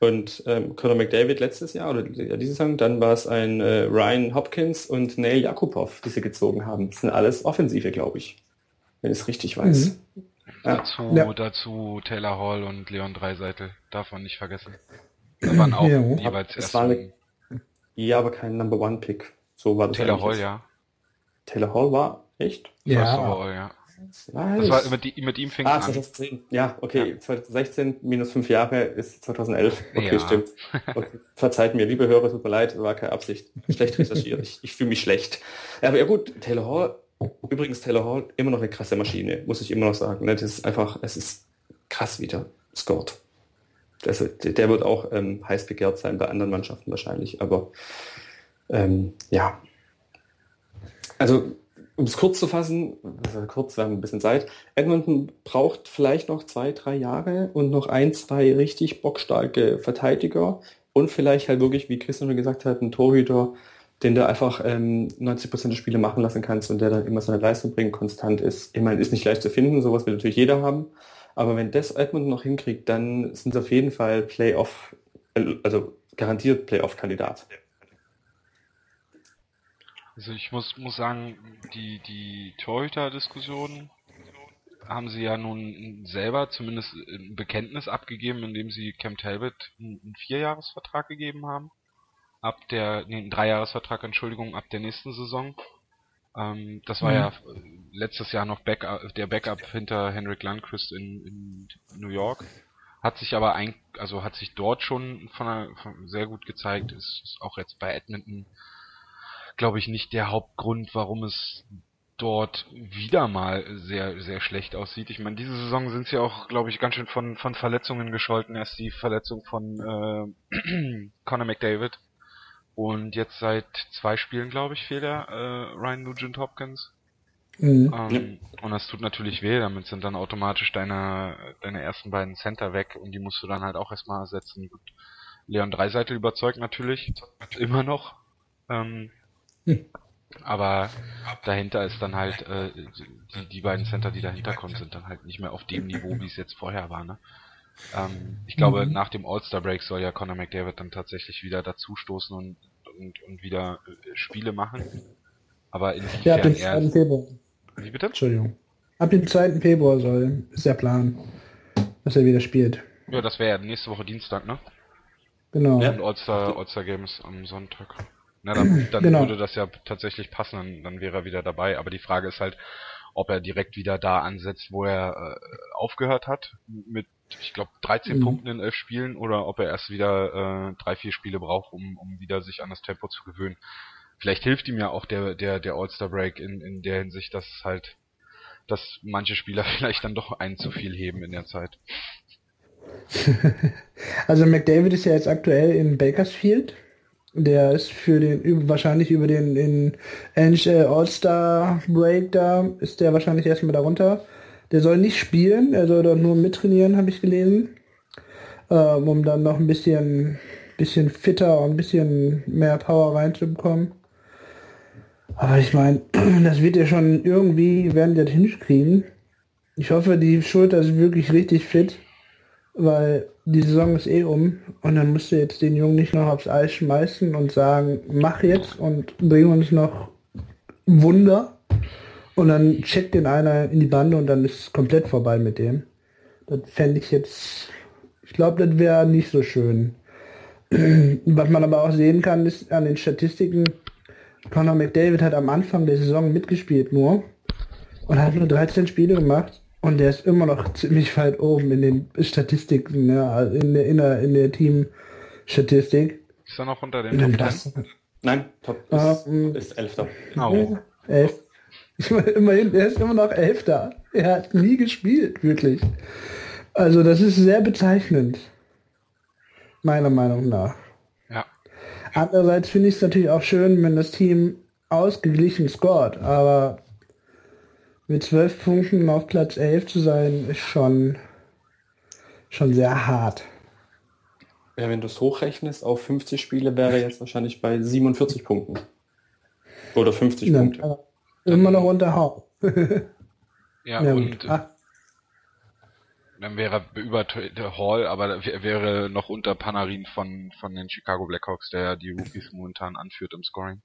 Und ähm, Conor McDavid letztes Jahr oder ja, diese Saison, dann war es ein äh, Ryan Hopkins und Neil Jakubov, die sie gezogen haben. Das sind alles Offensive, glaube ich, wenn ich es richtig weiß. Mhm. Ja. Dazu, ja. dazu Taylor Hall und Leon Dreiseitel, darf man nicht vergessen. Da waren auch ja. jeweils erst. Ja, aber kein Number One Pick. So war das Taylor Hall, ja. Taylor Hall war echt? Ja. Hall, ja. Das war, mit, die, mit ihm fing ah, 2010. an. Ja, okay. Ja. 2016 minus fünf Jahre ist 2011. Okay, ja. stimmt. [LAUGHS] Okay. Verzeiht mir, liebe Hörer, tut mir leid, war keine Absicht. Schlecht recherchiert. ich, ich fühle mich schlecht. Ja, aber ja gut, Taylor Hall, übrigens Taylor Hall, immer noch eine krasse Maschine, muss ich immer noch sagen. Ne? Das ist einfach, es ist krass wieder scored. Also, der wird auch ähm, heiß begehrt sein bei anderen Mannschaften wahrscheinlich, aber ähm, ja. Also um es kurz zu fassen, also kurz, wir haben ein bisschen Zeit, Edmonton braucht vielleicht noch zwei, drei Jahre und noch ein, zwei richtig bockstarke Verteidiger und vielleicht halt wirklich, wie Christian schon gesagt hat, ein Torhüter, den du einfach ähm, 90% der Spiele machen lassen kannst und der dann immer seine Leistung bringt, konstant ist. Ich meine, ist nicht leicht zu finden, sowas will natürlich jeder haben. Aber wenn das Edmonton noch hinkriegt, dann sind sie auf jeden Fall Playoff, also garantiert Playoff-Kandidat. Also ich muss, muss sagen, die, die Torhüter-Diskussion haben sie ja nun selber zumindest ein Bekenntnis abgegeben, indem sie Cam Talbot einen Vierjahresvertrag gegeben haben. Ab der, nee, einen Dreijahresvertrag, Entschuldigung, ab der nächsten Saison. Ähm, das war mhm. ja letztes Jahr noch Backup, der Backup hinter Henrik Landquist in, in New York. Hat sich aber ein, also hat sich dort schon von, einer, von sehr gut gezeigt, ist, ist auch jetzt bei Edmonton glaube ich, nicht der Hauptgrund, warum es dort wieder mal sehr, sehr schlecht aussieht. Ich meine, diese Saison sind sie auch, glaube ich, ganz schön von, von Verletzungen gescholten. Erst die Verletzung von äh, [CLEARS THROAT] Conor McDavid. Und jetzt seit zwei Spielen, glaube ich, fehlt er, äh, Ryan Nugent Hopkins. Mhm. Ähm. Und das tut natürlich weh, damit sind dann automatisch deine, deine ersten beiden Center weg und die musst du dann halt auch erstmal ersetzen. Leon Dreiseitel überzeugt natürlich, immer noch. Ähm, hm. Aber dahinter ist dann halt, äh, die, die beiden Center, die dahinter kommen, sind dann halt nicht mehr auf dem Niveau, wie es jetzt vorher war, ne? Ähm, ich glaube, mhm. nach dem All-Star-Break soll ja Conor McDavid dann tatsächlich wieder dazustoßen und, und, und wieder äh, Spiele machen. Aber inwiefern ja, ab dem 2. Februar. Wie bitte? Entschuldigung. Ab dem 2. Februar soll, ist der Plan, dass er wieder spielt. Ja, das wäre ja nächste Woche Dienstag, ne? Genau. Und All-Star All Games am Sonntag. Na, dann, [CLEARS THROAT] dann genau. würde das ja tatsächlich passen, dann, dann wäre er wieder dabei. Aber die Frage ist halt, ob er direkt wieder da ansetzt, wo er äh, aufgehört hat, mit, ich glaube, 13 mhm. Punkten in 11 Spielen, oder ob er erst wieder äh, drei, vier Spiele braucht, um, um wieder sich an das Tempo zu gewöhnen. Vielleicht hilft ihm ja auch der, der, der All-Star-Break in, in der Hinsicht, dass halt, dass manche Spieler [LAUGHS] vielleicht dann doch einen zu viel heben in der Zeit. [LAUGHS] also McDavid ist ja jetzt aktuell in Bakersfield der ist für den, wahrscheinlich über den, den NHL All-Star Break da, ist der wahrscheinlich erstmal darunter. Der soll nicht spielen, er soll dort nur mittrainieren, habe ich gelesen. Ähm, um dann noch ein bisschen, bisschen fitter und ein bisschen mehr Power reinzubekommen. Aber ich meine, [CLEARS THROAT] das wird ja schon irgendwie, werden die das hinkriegen. Ich hoffe, die Schulter ist wirklich richtig fit, weil die Saison ist eh um und dann musst du jetzt den Jungen nicht noch aufs Eis schmeißen und sagen, mach jetzt und bring uns noch Wunder und dann checkt den einer in die Bande und dann ist es komplett vorbei mit dem. Das fände ich jetzt, ich glaube, das wäre nicht so schön. [CLEARS THROAT] Was man aber auch sehen kann, ist an den Statistiken, Conor McDavid hat am Anfang der Saison mitgespielt nur und hat nur 13 Spiele gemacht und der ist immer noch ziemlich weit oben in den Statistiken, ja, also in der, in der, in der Team-Statistik. Ist er noch unter den Top das, Nein, Top ist, ähm, ist Elfter. Oh. Elf. Immerhin, er ist immer noch Elfter. Er hat nie gespielt, wirklich. Also das ist sehr bezeichnend. Meiner Meinung nach. Ja. Andererseits finde ich es natürlich auch schön, wenn das Team ausgeglichen scored, aber mit zwölf Punkten auf Platz 11 zu sein, ist schon, schon sehr hart. Ja, wenn du es hochrechnest, auf 50 Spiele wäre jetzt wahrscheinlich bei 47 Punkten. Oder 50 ja, Punkte. Immer noch unter Hau. [LAUGHS] ja, ja, und ah. dann wäre er über der Hall, aber wäre noch unter Panarin von, von den Chicago Blackhawks, der die Rookies momentan anführt im Scoring.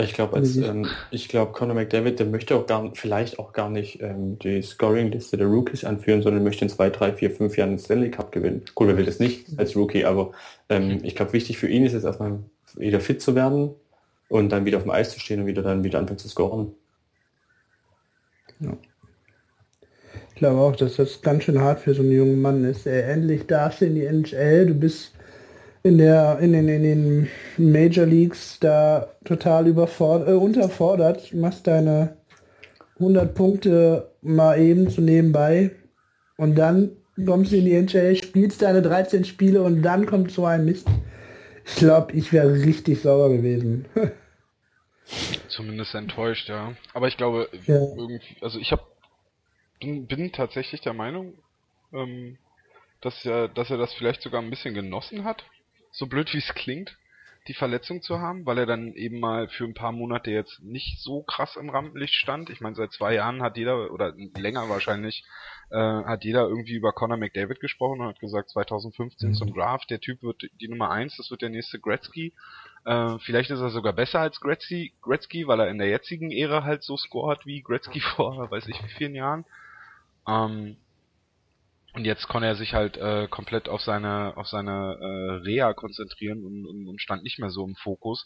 Ich glaube, ähm, ich glaube, Conor McDavid, der möchte auch gar vielleicht auch gar nicht ähm, die Scoring-Liste der Rookies anführen, sondern möchte in zwei, drei, vier, fünf Jahren den Stanley Cup gewinnen. Gut, wer will das nicht als Rookie, aber ähm, ich glaube, wichtig für ihn ist jetzt erstmal wieder fit zu werden und dann wieder auf dem Eis zu stehen und wieder dann wieder anfangen zu scoren. Ja. Ich glaube auch, dass das ganz schön hart für so einen jungen Mann ist. Er endlich darfst du in die NHL, du bist in der in den, in den Major Leagues da total überfordert, äh, unterfordert, machst deine 100 Punkte mal eben so nebenbei und dann kommst du in die NHL, spielst deine 13 Spiele und dann kommt so ein Mist. Ich glaube, ich wäre richtig sauer gewesen. [LAUGHS] zumindest enttäuscht, ja. Aber ich glaube, ja. irgendwie, also ich habe bin, bin tatsächlich der Meinung, ähm, dass er, dass er das vielleicht sogar ein bisschen genossen hat. So blöd wie es klingt, die Verletzung zu haben, weil er dann eben mal für ein paar Monate jetzt nicht so krass im Rampenlicht stand. Ich meine, seit zwei Jahren hat jeder, oder länger wahrscheinlich, äh, hat jeder irgendwie über Conor McDavid gesprochen und hat gesagt, 2015 mhm. zum Draft, der Typ wird die Nummer eins, das wird der nächste Gretzky. Äh, vielleicht ist er sogar besser als Gretzky, Gretzky, weil er in der jetzigen Ära halt so scoret wie Gretzky [LAUGHS] vor, weiß ich wie vielen Jahren. Ähm, und jetzt konnte er sich halt äh, komplett auf seine auf seine äh, Reha konzentrieren und, und, und stand nicht mehr so im Fokus.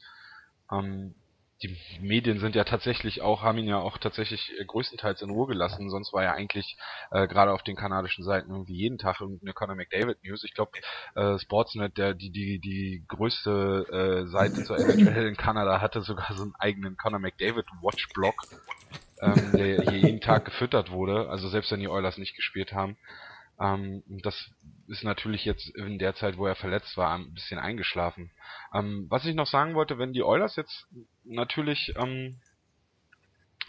Ähm, die Medien sind ja tatsächlich auch, haben ihn ja auch tatsächlich äh, größtenteils in Ruhe gelassen, sonst war ja eigentlich äh, gerade auf den kanadischen Seiten irgendwie jeden Tag irgendeine Conor McDavid News. Ich glaube, äh, Sportsnet, der die die die größte äh, Seite zur NHL in Kanada hatte sogar so einen eigenen Conor McDavid Watch Blog, ähm, der hier jeden Tag gefüttert wurde, also selbst wenn die Oilers nicht gespielt haben. Ähm, das ist natürlich jetzt in der Zeit, wo er verletzt war, ein bisschen eingeschlafen. Ähm, was ich noch sagen wollte, wenn die Oilers jetzt natürlich ähm,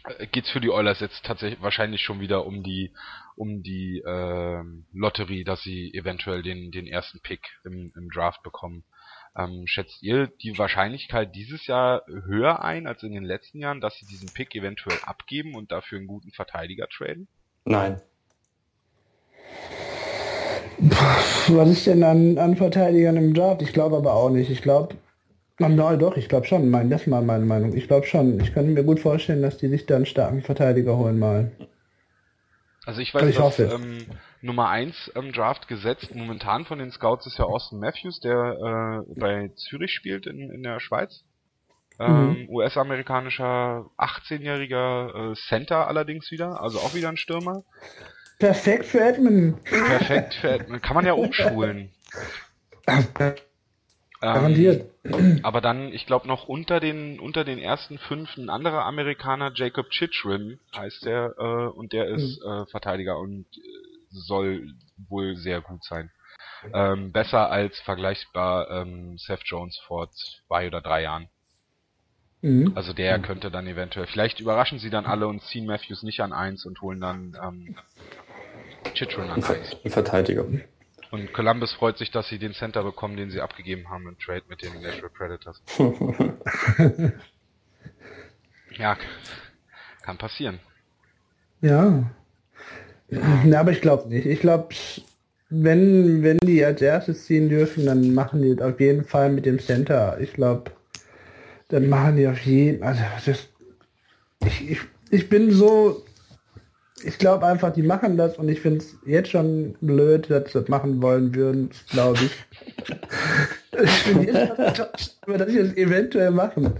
äh, geht's für die Oilers jetzt tatsächlich wahrscheinlich schon wieder um die um die äh, Lotterie, dass sie eventuell den den ersten Pick im, im Draft bekommen. Ähm, schätzt ihr die Wahrscheinlichkeit dieses Jahr höher ein als in den letzten Jahren, dass sie diesen Pick eventuell abgeben und dafür einen guten Verteidiger traden? Nein. Was ist denn an, an Verteidigern im Draft? Ich glaube aber auch nicht. Ich glaube, na doch, ich glaube schon. Mein, das ist mal meine Meinung. Ich glaube schon. Ich kann mir gut vorstellen, dass die sich da einen starken Verteidiger holen mal. Also ich weiß, ich dass ähm, Nummer 1 im Draft gesetzt momentan von den Scouts ist ja Austin Matthews, der äh, bei Zürich spielt in, in der Schweiz. Ähm, mhm. US-amerikanischer 18-jähriger äh, Center allerdings wieder, also auch wieder ein Stürmer. Perfekt für Edmund. Perfekt für Edmund. Kann man ja umschulen. [LAUGHS] Garantiert. Ähm, aber dann, ich glaube, noch unter den unter den ersten fünf ein anderer Amerikaner, Jacob Chitrim heißt der, äh, und der ist mhm. äh, Verteidiger und äh, soll wohl sehr gut sein. Ähm, besser als vergleichbar ähm, Seth Jones vor zwei oder drei Jahren. Mhm. Also der mhm. könnte dann eventuell, vielleicht überraschen sie dann alle und ziehen Matthews nicht an eins und holen dann ähm, Chitrin an 1. Ein Verteidiger. Und Columbus freut sich, dass sie den Center bekommen, den sie abgegeben haben im Trade mit den Nashville Predators. [LAUGHS] ja, kann passieren. Ja. ja aber ich glaube nicht. Ich glaube, wenn, wenn die als erstes ziehen dürfen, dann machen die auf jeden Fall mit dem Center. Ich glaube, dann machen die auf jeden also das, ich, ich, ich bin so ich glaube einfach, die machen das und ich finde es jetzt schon blöd, dass sie das machen wollen würden, glaube ich. [LAUGHS] ich bin jetzt dass sie das eventuell machen.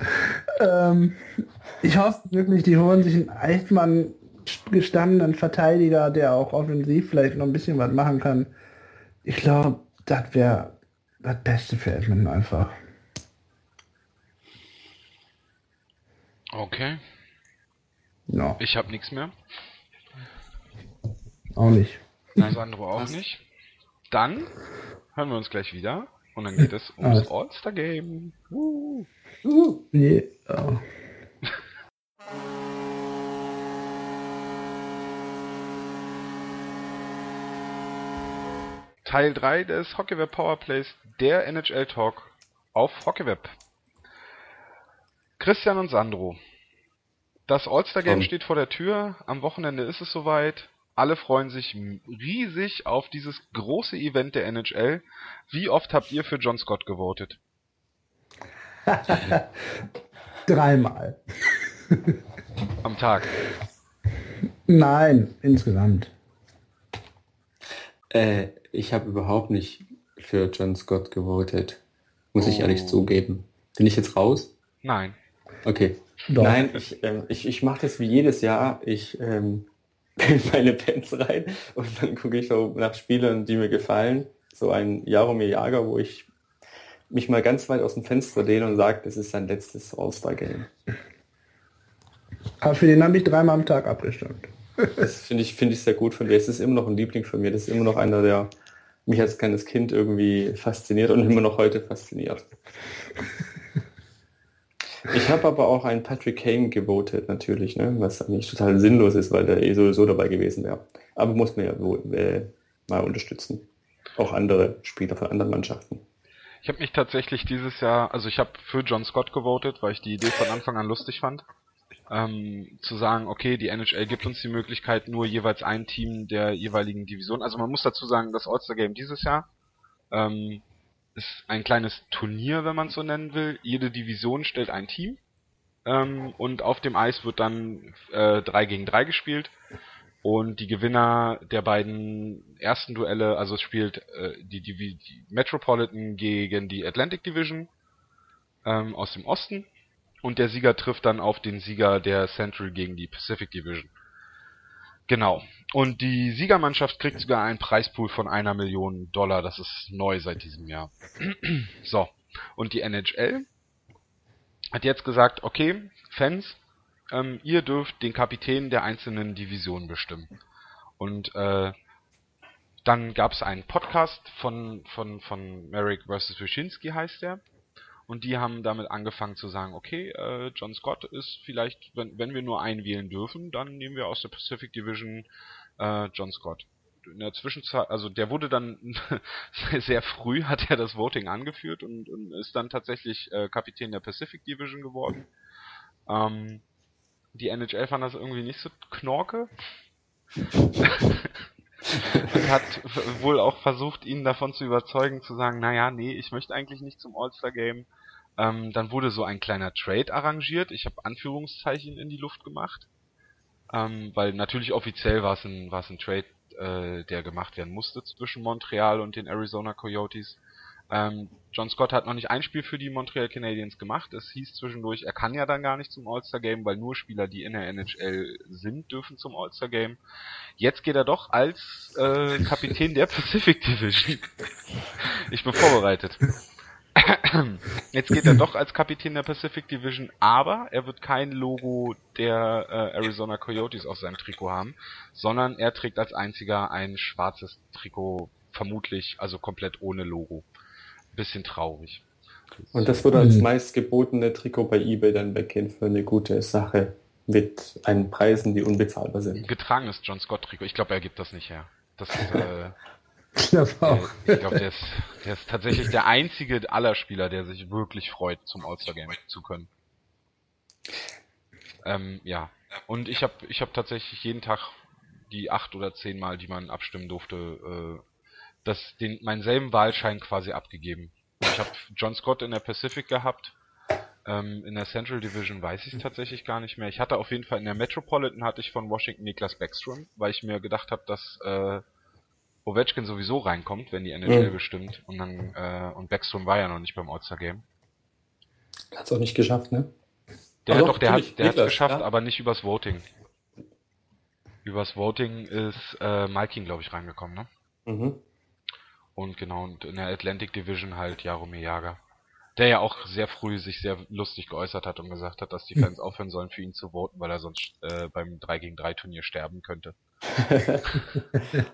Ähm, ich hoffe wirklich, die holen sich einen Altmann gestandenen Verteidiger, der auch offensiv vielleicht noch ein bisschen was machen kann. Ich glaube, das wäre das Beste für Edmund einfach. Okay. No. Ich habe nichts mehr. Auch nicht. Nein, Sandro auch Was? nicht. Dann hören wir uns gleich wieder und dann geht es [LAUGHS] ums All-Star Game. Uh. Uh. Yeah. Teil 3 des Hockeyweb Powerplays, der NHL Talk auf Hockeyweb. Christian und Sandro. Das All-Star Game um. steht vor der Tür. Am Wochenende ist es soweit. Alle freuen sich riesig auf dieses große Event der NHL. Wie oft habt ihr für John Scott gewotet? [LAUGHS] Dreimal. [LAUGHS] Am Tag? Nein, insgesamt. Äh, ich habe überhaupt nicht für John Scott gewotet. Muss oh. ich ehrlich zugeben. Bin ich jetzt raus? Nein. Okay. Doch. Nein, ich, ähm, ich, ich mache das wie jedes Jahr. Ich ähm, [LAUGHS] meine Bands rein und dann gucke ich so nach Spielern, die mir gefallen. So ein Jaromir Jager, wo ich mich mal ganz weit aus dem Fenster lehne und sage, das ist sein letztes All-Star-Game. Aber für den habe ich dreimal am Tag abgestimmt. das finde ich, finde ich sehr gut von dir. Es ist immer noch ein Liebling von mir. Das ist immer noch einer, der mich als kleines Kind irgendwie fasziniert und immer noch heute fasziniert. Ich habe aber auch einen Patrick Kane gewotet, natürlich, ne? was eigentlich total sinnlos ist, weil der eh sowieso dabei gewesen wäre. Aber muss man ja äh, mal unterstützen. Auch andere Spieler von anderen Mannschaften. Ich habe mich tatsächlich dieses Jahr, also ich habe für John Scott gewotet, weil ich die Idee von Anfang an lustig fand. Ähm, zu sagen, okay, die NHL gibt uns die Möglichkeit, nur jeweils ein Team der jeweiligen Division. Also man muss dazu sagen, das All-Star Game dieses Jahr ähm, ist ein kleines Turnier, wenn man es so nennen will. Jede Division stellt ein Team ähm, und auf dem Eis wird dann äh, 3 gegen 3 gespielt und die Gewinner der beiden ersten Duelle, also es spielt äh, die, die, die Metropolitan gegen die Atlantic Division ähm, aus dem Osten und der Sieger trifft dann auf den Sieger der Central gegen die Pacific Division. Genau. Und die Siegermannschaft kriegt sogar einen Preispool von einer Million Dollar. Das ist neu seit diesem Jahr. [CLEARS THROAT] so. Und die NHL hat jetzt gesagt, okay, Fans, ähm, ihr dürft den Kapitän der einzelnen Divisionen bestimmen. Und äh, dann gab es einen Podcast von, von, von Merrick vs. Wyszynski heißt der. Und die haben damit angefangen zu sagen, okay, äh, John Scott ist vielleicht, wenn, wenn wir nur einen wählen dürfen, dann nehmen wir aus der Pacific Division äh, John Scott. In der Zwischenzeit, also der wurde dann [LAUGHS] sehr früh, hat er das Voting angeführt und, und ist dann tatsächlich äh, Kapitän der Pacific Division geworden. Ähm, die NHL fand das irgendwie nicht so knorke. [LAUGHS] und [LAUGHS] hat wohl auch versucht, ihn davon zu überzeugen, zu sagen, naja, nee, ich möchte eigentlich nicht zum All-Star-Game. Ähm, dann wurde so ein kleiner Trade arrangiert. Ich habe Anführungszeichen in die Luft gemacht. Ähm, weil natürlich offiziell war es ein, ein Trade, äh, der gemacht werden musste zwischen Montreal und den Arizona Coyotes. Ähm, John Scott hat noch nicht ein Spiel für die Montreal Canadiens gemacht. Es hieß zwischendurch, er kann ja dann gar nicht zum All-Star Game, weil nur Spieler, die in der NHL sind, dürfen zum All-Star Game. Jetzt geht er doch als äh, Kapitän der [LAUGHS] Pacific Division. ich bin vorbereitet. [CLEARS THROAT] Jetzt geht er doch als Kapitän der Pacific Division, aber er wird kein Logo der äh, Arizona Coyotes auf seinem Trikot haben, sondern er trägt als einziger ein schwarzes Trikot, vermutlich also komplett ohne Logo. Bisschen traurig. Und das würde als meistgebotene Trikot bei eBay dann weggehen für eine gute Sache mit einen Preisen, die unbezahlbar sind. Getragenes John Scott Trikot. Ich glaube, er gibt das nicht her. Das äh, [LAUGHS] ich glaube auch. ich glaube, der ist, der ist tatsächlich der einzige aller Spieler, der sich wirklich freut, zum All-Star-Game zu können. Ähm, ja. Und ich habe ich hab tatsächlich jeden Tag die acht oder zehn Mal, die man abstimmen durfte, äh, das, den, meinen selben Wahlschein quasi abgegeben. Ich habe John Scott in der Pacific gehabt. Ähm, in der Central Division weiß ich es tatsächlich gar nicht mehr. Ich hatte auf jeden Fall in der Metropolitan hatte ich von Washington Niklas Backstrom, weil ich mir gedacht habe, dass äh, Ovechkin sowieso reinkommt, wenn die NHL mhm. bestimmt. Und dann, äh, und Backstrom war ja noch nicht beim All-Star Game. Hat's auch nicht geschafft, ne? Der hat doch, der hat, der hat's geschafft, ja? aber nicht übers Voting. Übers Voting ist äh, Malkin, glaube ich, reingekommen, ne? Mhm. Und genau, und in der Atlantic Division halt Jaromir Jager. Der ja auch sehr früh sich sehr lustig geäußert hat und gesagt hat, dass die Fans aufhören sollen, für ihn zu voten, weil er sonst äh, beim 3 gegen 3 Turnier sterben könnte. [LAUGHS]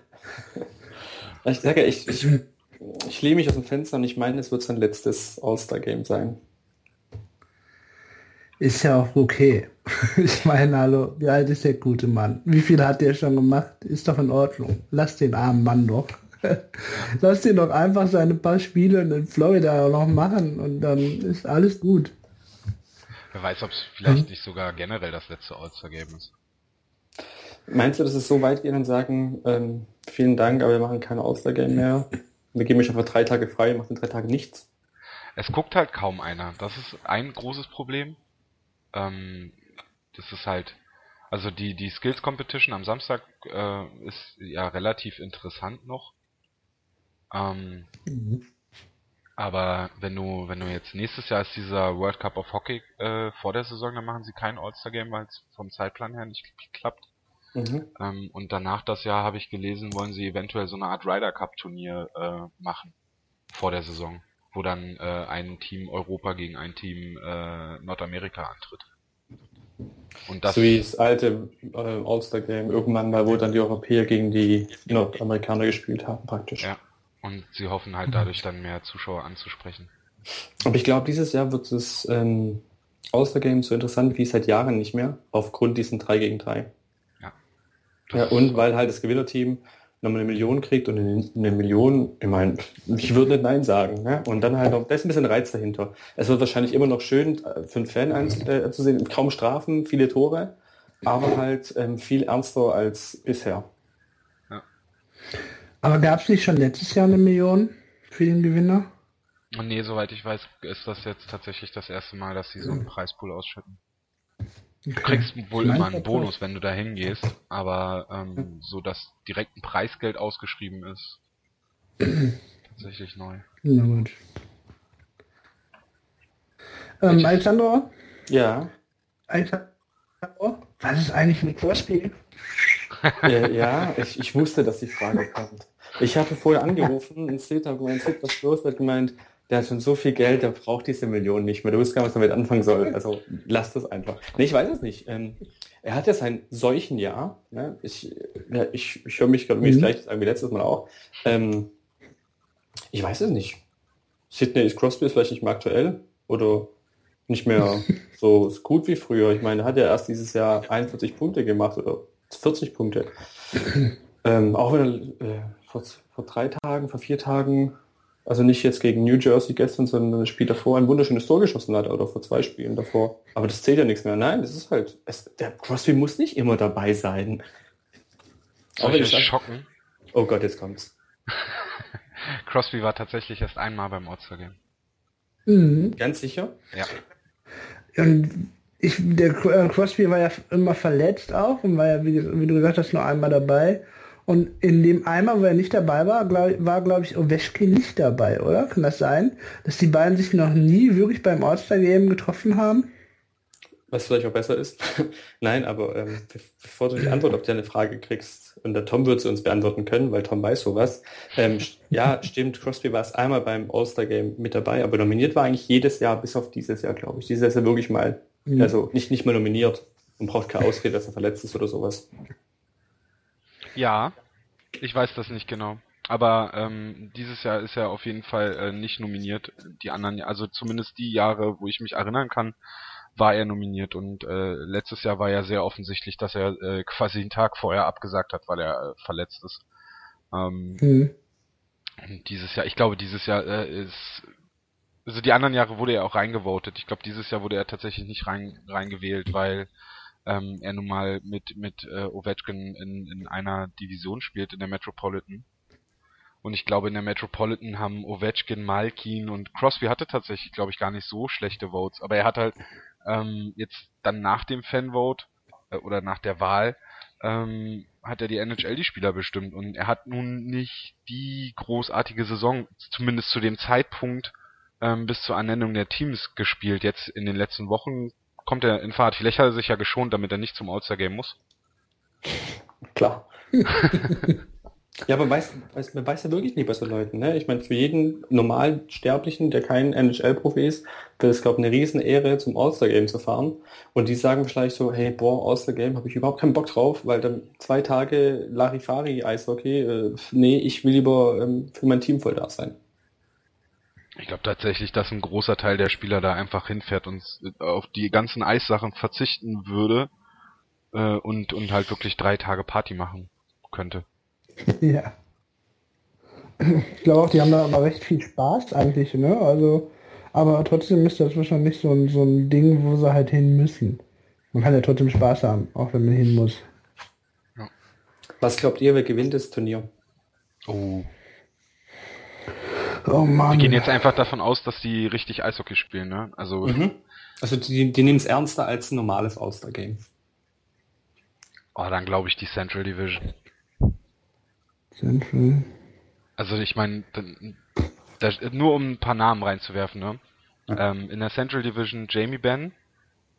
Ich sage, ich, ich, ich lehne mich aus dem Fenster und ich meine, es wird sein letztes All-Star-Game sein. Ist ja auch okay. [LAUGHS] Ich meine, hallo, wie alt ist der gute Mann? Wie viel hat der schon gemacht? Ist doch in Ordnung. Lass den armen Mann doch. [LAUGHS] Lass den doch einfach seine paar Spiele in Florida noch machen und dann ist alles gut. Wer weiß, ob es vielleicht hm? nicht sogar generell das letzte All-Star-Game ist. Meinst du, dass es so weit gehen und sagen, ähm, vielen Dank, aber wir machen kein All-Star-Game mehr? Wir geben euch einfach drei Tage frei, machen drei Tage nichts? Es guckt halt kaum einer. Das ist ein großes Problem. Ähm, das ist halt, also die, die Skills Competition am Samstag äh, ist ja relativ interessant noch. Ähm, mhm. Aber wenn du, wenn du jetzt nächstes Jahr ist dieser World Cup of Hockey äh, vor der Saison, dann machen sie kein All-Star-Game, weil es vom Zeitplan her nicht klappt. Mhm. Ähm, und danach das Jahr habe ich gelesen, wollen sie eventuell so eine Art Ryder Cup Turnier äh, machen vor der Saison, wo dann äh, ein Team Europa gegen ein Team äh, Nordamerika antritt. Und das so wie das alte äh, All-Star Game irgendwann mal, wo dann die Europäer gegen die Nordamerikaner gespielt haben, praktisch. Ja. Und sie hoffen halt dadurch dann mehr Zuschauer anzusprechen. Aber ich glaube, dieses Jahr wird es ähm, All-Star-Game so interessant wie seit Jahren nicht mehr, aufgrund diesen 3 gegen 3. Ja. Ja, und weil halt das Gewinnerteam nochmal eine Million kriegt und eine Million, ich meine, [LAUGHS] ich würde nicht Nein sagen. Ne? Und dann halt noch, da ist ein bisschen Reiz dahinter. Es wird wahrscheinlich immer noch schön äh, für einen Fan anzusehen, kaum Strafen, viele Tore, aber halt ähm, viel ernster als bisher. Ja. Aber gab es nicht schon letztes Jahr eine Million für den Gewinner? Nee, soweit ich weiß, ist das jetzt tatsächlich das erste Mal, dass sie so einen Preispool ausschütten. Du kriegst wohl immer einen Bonus, wenn du da hingehst, aber ähm, so dass direkt ein Preisgeld ausgeschrieben ist, [CLEARS THROAT] tatsächlich neu. Na gut. Ähm, Alexandra? Ja. Alexandra? Was ist eigentlich mit Crosby? Äh, ja, ich, ich wusste, dass die Frage kommt. Ich hatte vorher angerufen und Sid hat gemeint, Sid, was los? hat gemeint, der hat schon so viel Geld, der braucht diese Millionen nicht mehr. Du weißt gar nicht, was damit anfangen soll. Also lass das einfach. Nee, ich weiß es nicht. Ähm, er hat ja sein Seuchenjahr. Ne? Ich, ja, ich, ich höre mich gerade mhm. gleich sagen wie letztes Mal auch. Ähm, ich weiß es nicht. Sydney ist Crosby ist vielleicht nicht mehr aktuell oder nicht mehr [LAUGHS] so gut wie früher. Ich meine, er hat ja erst dieses Jahr 41 Punkte gemacht oder 40 Punkte. [CLEARS THROAT] ähm, auch wenn er äh, vor, vor drei Tagen, vor vier Tagen also nicht jetzt gegen New Jersey gestern, sondern das Spiel davor ein wunderschönes Tor geschossen hat oder vor zwei Spielen davor. Aber das zählt ja nichts mehr. Nein, das ist halt, es, der Crosby muss nicht immer dabei sein. Soll ich sag, schocken? Oh Gott, jetzt kommt's. [LAUGHS] Crosby war tatsächlich erst einmal beim All-Star Game. Mhm. Ganz sicher? Ja. Und ich, der äh, Crosby war ja immer verletzt auch und war ja, wie, wie du gesagt hast, nur einmal dabei. Und in dem Eimer, wo er nicht dabei war, glaub, war, glaube ich, Ovechkin nicht dabei, oder? Kann das sein? Dass die beiden sich noch nie wirklich beim All-Star-Game getroffen haben? Was vielleicht auch besser ist. [LAUGHS] Nein, aber ähm, bevor du die Antwort auf deine Frage kriegst, und der Tom wird sie uns beantworten können, weil Tom weiß sowas. Ähm, ja, stimmt, Crosby war es einmal beim All-Star-Game mit dabei, aber nominiert war eigentlich jedes Jahr, bis auf dieses Jahr, glaube ich. Dieses Jahr ist er wirklich mal, mhm. also nicht, nicht mal nominiert und braucht keine Ausrede, dass er verletzt ist oder sowas. Ja, ich weiß das nicht genau. Aber ähm, dieses Jahr ist er auf jeden Fall äh, nicht nominiert. Die anderen, also zumindest die Jahre, wo ich mich erinnern kann, war er nominiert. Und äh, letztes Jahr war ja sehr offensichtlich, dass er äh, quasi einen Tag vorher abgesagt hat, weil er äh, verletzt ist. Ähm, mhm. Und dieses Jahr, ich glaube, dieses Jahr äh, ist also die anderen Jahre wurde er auch reingevotet. Ich glaube, dieses Jahr wurde er tatsächlich nicht rein reingewählt, weil ähm, er nun mal mit, mit äh, Ovechkin in, in einer Division spielt, in der Metropolitan. Und ich glaube, in der Metropolitan haben Ovechkin, Malkin und Crosby hatte tatsächlich, glaube ich, gar nicht so schlechte Votes. Aber er hat halt ähm, jetzt dann nach dem Fanvote äh, oder nach der Wahl ähm, hat er die NHL die Spieler bestimmt und er hat nun nicht die großartige Saison, zumindest zu dem Zeitpunkt ähm, bis zur Ernennung der Teams gespielt. Jetzt in den letzten Wochen kommt er in Fahrt. Vielleicht hat er sich ja geschont, damit er nicht zum All-Star-Game muss. Klar. [LAUGHS] ja, aber weiß, weiß, man weiß ja wirklich nicht bei so Leuten. Ne? Ich meine, für jeden normalen Sterblichen, der kein NHL-Profi ist, wäre es, glaube ich, eine riesen Ehre, zum All-Star-Game zu fahren. Und die sagen vielleicht so, hey, boah, All-Star-Game habe ich überhaupt keinen Bock drauf, weil dann zwei Tage Larifari, Eishockey, äh, nee, ich will lieber ähm, für mein Team voll da sein. Ich glaube tatsächlich, dass ein großer Teil der Spieler da einfach hinfährt und auf die ganzen Eissachen verzichten würde äh, und, und halt wirklich drei Tage Party machen könnte. [LAUGHS] Ja. Ich glaube auch, die haben da aber recht viel Spaß eigentlich, ne? Also, aber trotzdem ist das wahrscheinlich so ein, so ein Ding, wo sie halt hin müssen. Man kann ja trotzdem Spaß haben, auch wenn man hin muss. Ja. Was glaubt ihr, wer gewinnt das Turnier? Oh, Oh Mann. Wir gehen jetzt einfach davon aus, dass die richtig Eishockey spielen, ne? Also, mhm. also die, die nehmen es ernster als ein normales All-Star-Game. Oh, dann glaube ich die Central Division. Central. Also ich meine, nur um ein paar Namen reinzuwerfen, ne? Ja. Ähm, in der Central Division Jamie Benn,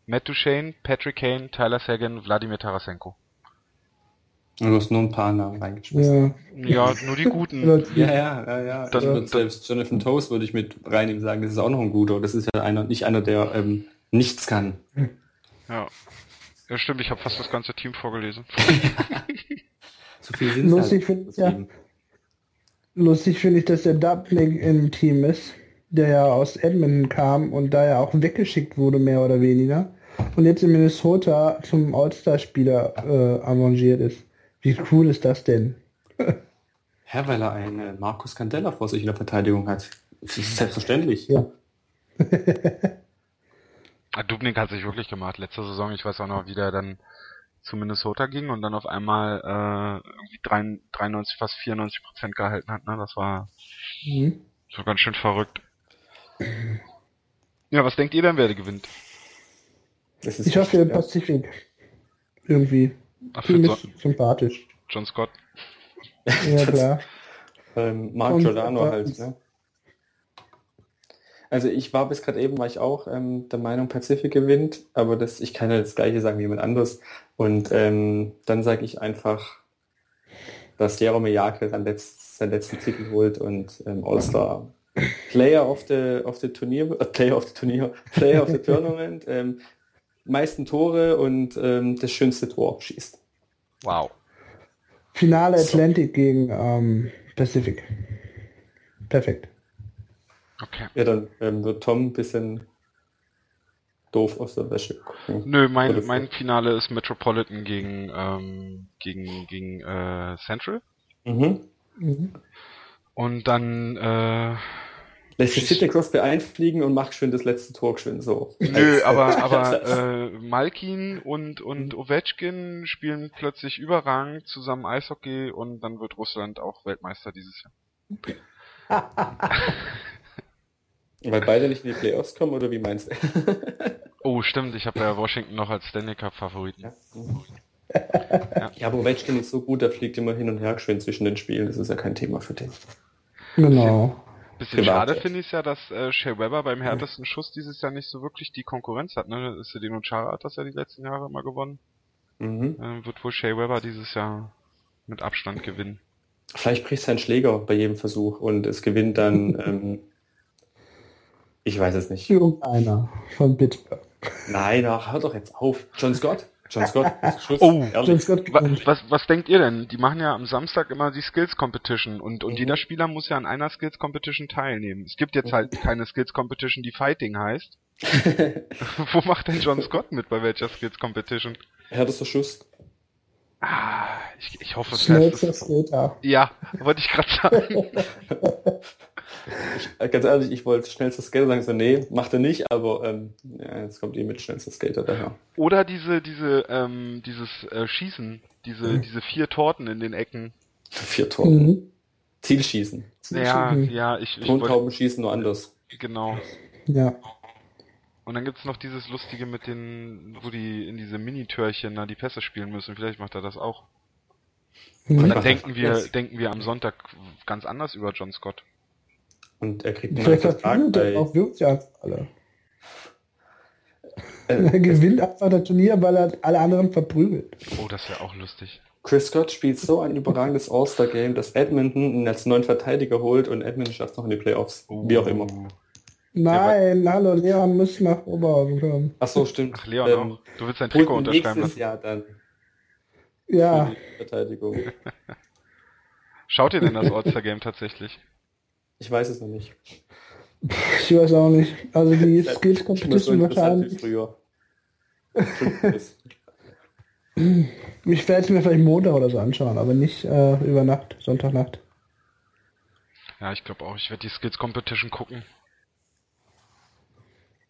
Matt Duchesne, Patrick Kane, Tyler Sagan, Wladimir Tarasenko. Du hast nur ein paar Namen reingeschmissen. Ja, ja nur die guten. [LAUGHS] ja, ja, ja, ja. Dann, ja. selbst Jonathan Toast würde ich mit reinnehmen sagen, das ist auch noch ein guter. Das ist ja einer, nicht einer, der ähm, nichts kann. Ja. Ja, stimmt, ich habe fast das ganze Team vorgelesen. [LAUGHS] [LAUGHS] so viel sind Lustig halt finde ja, lustig finde ich, dass der Dubnik im Team ist. der ja aus Edmonton kam und da ja auch weggeschickt wurde, mehr oder weniger. Und jetzt in Minnesota zum All-Star-Spieler äh, arrangiert ist. Wie cool ist das denn? Herr, weil er einen Markus Candela vor sich in der Verteidigung hat. Das ist selbstverständlich. Ja. [LAUGHS] Ah, Dubnik hat sich wirklich gemacht. Letzte Saison, ich weiß auch noch, wie der dann zu Minnesota ging und dann auf einmal äh, irgendwie 93, fast 94 Prozent gehalten hat. Ne? Das war mhm. so ganz schön verrückt. Ja, was denkt ihr denn, wer gewinnt? ich hoffe, der Pazifik. Irgendwie. Für so sympathisch. John Scott. Ja, [LAUGHS] klar. ähm, Mark Giordano halt, ne? Also ich war bis gerade eben, war ich auch ähm, der Meinung, Pacific gewinnt, aber das, ich kann ja das gleiche sagen wie jemand anderes. Und ähm, dann sage ich einfach, dass Jerome Jakel dann letzt, seinen letzten Titel holt und ähm, All-Star Player of the, of the Turnier, äh, Player of the Turnier, Player of the [LAUGHS] Tournament, ähm, meisten Tore und ähm, das schönste Tor schießt. Wow. Finale Atlantic so. gegen ähm, Pacific. Perfekt. Okay. Ja, dann ähm, wird Tom ein bisschen doof aus der Wäsche gucken. Nö, mein, mein Finale ist Metropolitan gegen, ähm, gegen, gegen äh, Central. Mhm. mhm. Und dann äh, lässt sich Sidney Crosby einfliegen und macht schön das letzte Tor schön so. Nö, aber, [LAUGHS] aber äh, Malkin und, und mhm. Ovechkin spielen plötzlich überragend zusammen Eishockey und dann wird Russland auch Weltmeister dieses Jahr. [LAUGHS] Weil beide nicht in die Playoffs kommen, oder wie meinst du? [LAUGHS] oh, stimmt, ich habe ja Washington noch als Stanley Cup Favoriten. Ja. ja. ja, aber Ovechkin ist so gut, der fliegt immer hin und her schön zwischen den Spielen, das ist ja kein Thema für den. Genau. Bisschen Privat schade finde ich es ja, dass äh, Shea Weber beim härtesten Schuss dieses Jahr nicht so wirklich die Konkurrenz hat. Ne? Sedino Chara hat das ja die letzten Jahre immer gewonnen. Mhm. Ähm, wird wohl Shea Weber dieses Jahr mit Abstand gewinnen. Vielleicht bricht sein Schläger bei jedem Versuch und es gewinnt dann [LAUGHS] ähm, ich weiß es nicht. Irgendeiner von Pittsburgh. Nein, ach, hör doch jetzt auf. John Scott? John Scott? [LAUGHS] Schuss, oh, John Scott was, was, denkt ihr denn? Die machen ja am Samstag immer die Skills Competition und, und mhm. jeder Spieler muss ja an einer Skills Competition teilnehmen. Es gibt jetzt halt keine Skills Competition, die Fighting heißt. [LAUGHS] Wo macht denn John Scott mit bei welcher Skills Competition? Härtester Schuss. Ah, ich, ich hoffe, es heißt Ja, wollte ich gerade sagen. [LAUGHS] Ich, äh, ganz ehrlich, ich wollte schnellster Skater sagen, so nee, macht er nicht, aber ähm, ja, jetzt kommt ihr mit schnellster Skater daher. Oder diese, diese, ähm, dieses äh, Schießen, diese, mhm. diese vier Torten in den Ecken. Vier Torten. Mhm. Zielschießen. Ja, ja, ich, ich Tontauben schießen nur anders. Genau. Ja. Und dann gibt's noch dieses Lustige mit den, wo die in diese Minitörchen da die Pässe spielen müssen. Vielleicht macht er das auch. Mhm. Und dann denken wir, denken wir am Sonntag ganz anders über John Scott. Und er kriegt einen Vertrag [LAUGHS] bei... auch wirkt ja alle. Äh, er gewinnt einfach das Turnier, weil er alle anderen verprügelt. Oh, das wäre auch lustig. Chris Scott spielt so ein überragendes All-Star-Game, dass Edmonton ihn als neuen Verteidiger holt und Edmonton schafft noch in die Playoffs. Oh. Wie auch immer. Nein, ja, hallo, Leon muss nach Oberhausen kommen. Ach so, stimmt. Ach, Leon ähm, auch. Du willst dein Trikot unterschreiben lassen. Jahr dann. Ja. Verteidigung. [LAUGHS] Schaut ihr denn das All-Star-Game tatsächlich? Ich weiß es noch nicht. Ich weiß auch nicht. Also die [LAUGHS] Skills Competition wahrscheinlich. Früher. [LAUGHS] ich werde es mir vielleicht Montag oder so anschauen, aber nicht äh, über Nacht, Sonntagnacht. Ja, ich glaube auch, ich werde die Skills Competition gucken.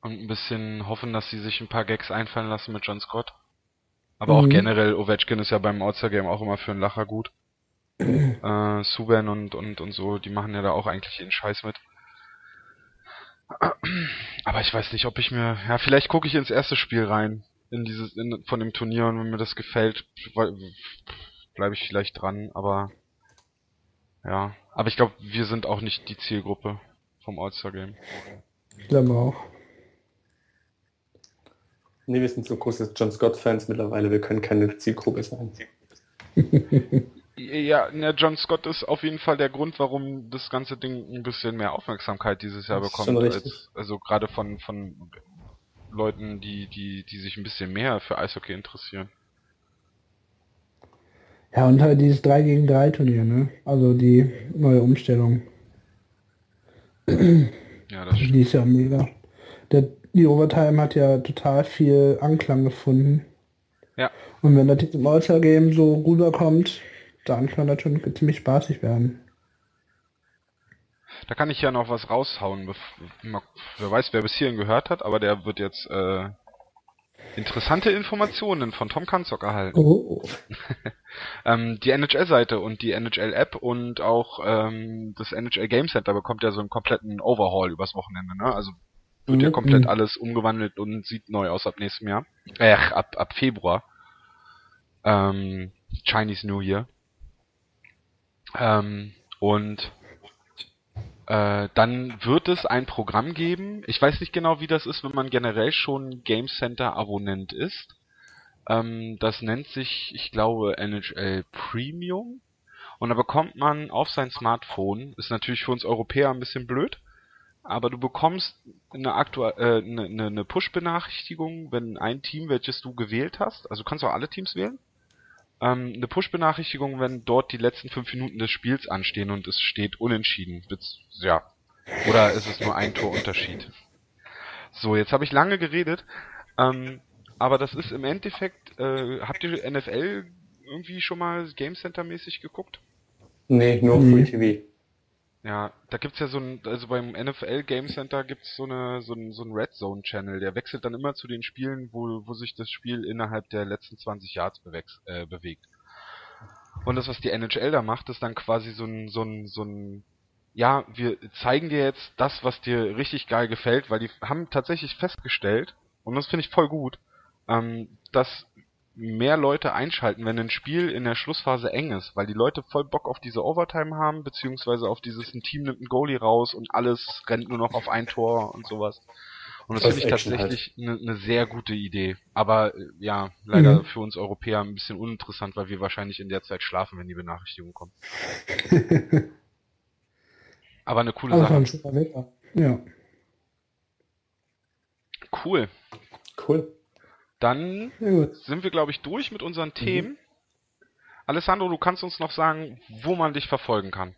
Und ein bisschen hoffen, dass sie sich ein paar Gags einfallen lassen mit John Scott. Aber mhm. auch generell, Ovechkin ist ja beim All-Star Game auch immer für einen Lacher gut äh, Suben und, und, und so, die machen ja da auch eigentlich jeden Scheiß mit. Aber ich weiß nicht, ob ich mir, ja, vielleicht gucke ich ins erste Spiel rein, in dieses, in, von dem Turnier und wenn mir das gefällt, bleibe ich vielleicht dran, aber, ja. Aber ich glaube, wir sind auch nicht die Zielgruppe vom All-Star Game. Ich glaube auch. Nee, wir sind so große John Scott-Fans mittlerweile, wir können keine Zielgruppe sein. [LAUGHS] Ja, ja, John Scott ist auf jeden Fall der Grund, warum das ganze Ding ein bisschen mehr Aufmerksamkeit dieses Jahr bekommt. Als, also gerade von, von Leuten, die, die, die sich ein bisschen mehr für Eishockey interessieren. Ja, und halt dieses 3 gegen 3 Turnier, ne? Also die neue Umstellung. Ja, das stimmt. Die ist ja mega. Der, die Overtime hat ja total viel Anklang gefunden. Ja. Und wenn das jetzt im All-Star-Game so rüberkommt, dann kann das schon ziemlich spaßig werden. Da kann ich ja noch was raushauen. Wer weiß, wer bis hierhin gehört hat, aber der wird jetzt äh, interessante Informationen von Tom Kanzock erhalten. Oh. [LAUGHS] ähm, die NHL-Seite und die NHL-App und auch ähm, das NHL Game Center bekommt ja so einen kompletten Overhaul übers Wochenende. Ne? Also wird mhm. ja komplett alles umgewandelt und sieht neu aus ab nächstem Jahr. Äh, ab, ab Februar. Ähm, Chinese New Year. Ähm, und äh, dann wird es ein Programm geben. Ich weiß nicht genau, wie das ist, wenn man generell schon Game Center Abonnent ist. Ähm, das nennt sich, ich glaube, NHL Premium. Und da bekommt man auf sein Smartphone, ist natürlich für uns Europäer ein bisschen blöd, aber du bekommst eine, äh, eine, eine Push-Benachrichtigung, wenn ein Team, welches du gewählt hast, also du kannst auch alle Teams wählen, ähm, eine Push-Benachrichtigung, wenn dort die letzten fünf Minuten des Spiels anstehen und es steht unentschieden. Ja. Oder ist es nur ein Torunterschied? So, jetzt habe ich lange geredet, ähm, aber das ist im Endeffekt, äh, habt ihr NFL irgendwie schon mal Game Center mäßig geguckt? Nee, nur mhm. Free TV. Ja, da gibt's ja so ein, also beim NFL Game Center gibt's so eine, so ein, so ein Red Zone Channel, der wechselt dann immer zu den Spielen, wo, wo sich das Spiel innerhalb der letzten 20 Yards bewegt, äh, bewegt. Und das, was die NHL da macht, ist dann quasi so ein, so ein, so ein, ja, wir zeigen dir jetzt das, was dir richtig geil gefällt, weil die haben tatsächlich festgestellt, und das finde ich voll gut, ähm, dass mehr Leute einschalten, wenn ein Spiel in der Schlussphase eng ist, weil die Leute voll Bock auf diese Overtime haben, beziehungsweise auf dieses ein Team nimmt einen Goalie raus und alles rennt nur noch auf ein Tor und sowas. Und das, finde ich tatsächlich eine halt. ne sehr gute Idee. Aber äh, ja, leider mhm. für uns Europäer ein bisschen uninteressant, weil wir wahrscheinlich in der Zeit schlafen, wenn die Benachrichtigungen kommen. [LAUGHS] Aber eine coole Aber Sache. Ja. Cool. Cool. Dann sind wir, glaube ich, durch mit unseren mhm. Themen. Alessandro, du kannst uns noch sagen, wo man dich verfolgen kann.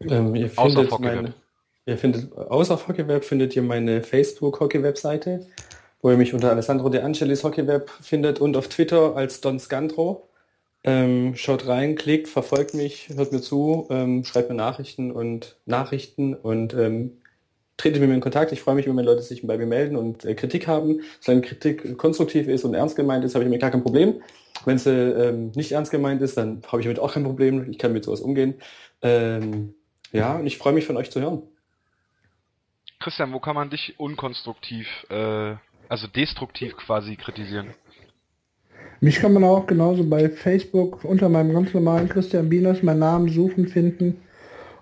Ähm, ihr außer findet meine, ihr findet, außer Hockeyweb findet ihr meine Facebook-Hockey-Webseite, wo ihr mich unter Alessandro De Angelis Hockeyweb findet und auf Twitter als Don Scandro. Ähm, schaut rein, klickt, verfolgt mich, hört mir zu, ähm, schreibt mir Nachrichten und Nachrichten und ähm, trete mit mir in Kontakt. Ich freue mich, wenn Leute sich bei mir melden und äh, Kritik haben. Solange Kritik konstruktiv ist und ernst gemeint ist, habe ich damit gar kein Problem. Wenn sie ähm, nicht ernst gemeint ist, dann habe ich damit auch kein Problem. Ich kann mit sowas umgehen. Ähm, ja, und ich freue mich von euch zu hören. Christian, wo kann man dich unkonstruktiv, äh, also destruktiv quasi kritisieren? Mich kann man auch genauso bei Facebook unter meinem ganz normalen Christian Bieners meinen Namen suchen, finden.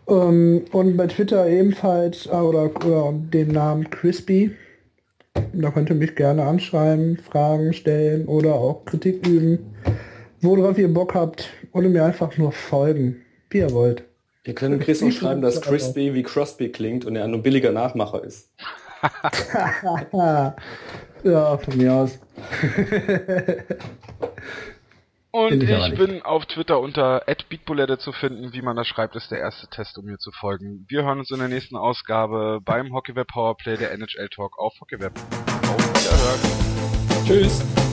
Ähm, und bei Twitter ebenfalls, äh, oder, oder den Namen Crispy. Da könnt ihr mich gerne anschreiben, Fragen stellen oder auch Kritik üben. Worauf ihr Bock habt. Oder mir einfach nur folgen, wie ihr wollt. Ihr könnt Chris auch schreiben, dass Crispy wie Crosby klingt und er ein billiger Nachmacher ist. [LAUGHS] ja, von mir aus. [LAUGHS] Und ich, ich bin auf Twitter unter @beatbulette zu finden. Wie man das schreibt, ist der erste Test, um mir zu folgen. Wir hören uns in der nächsten Ausgabe beim Hockeyweb Powerplay der NHL Talk auf Hockeyweb. Auf Wiederhören. Tschüss.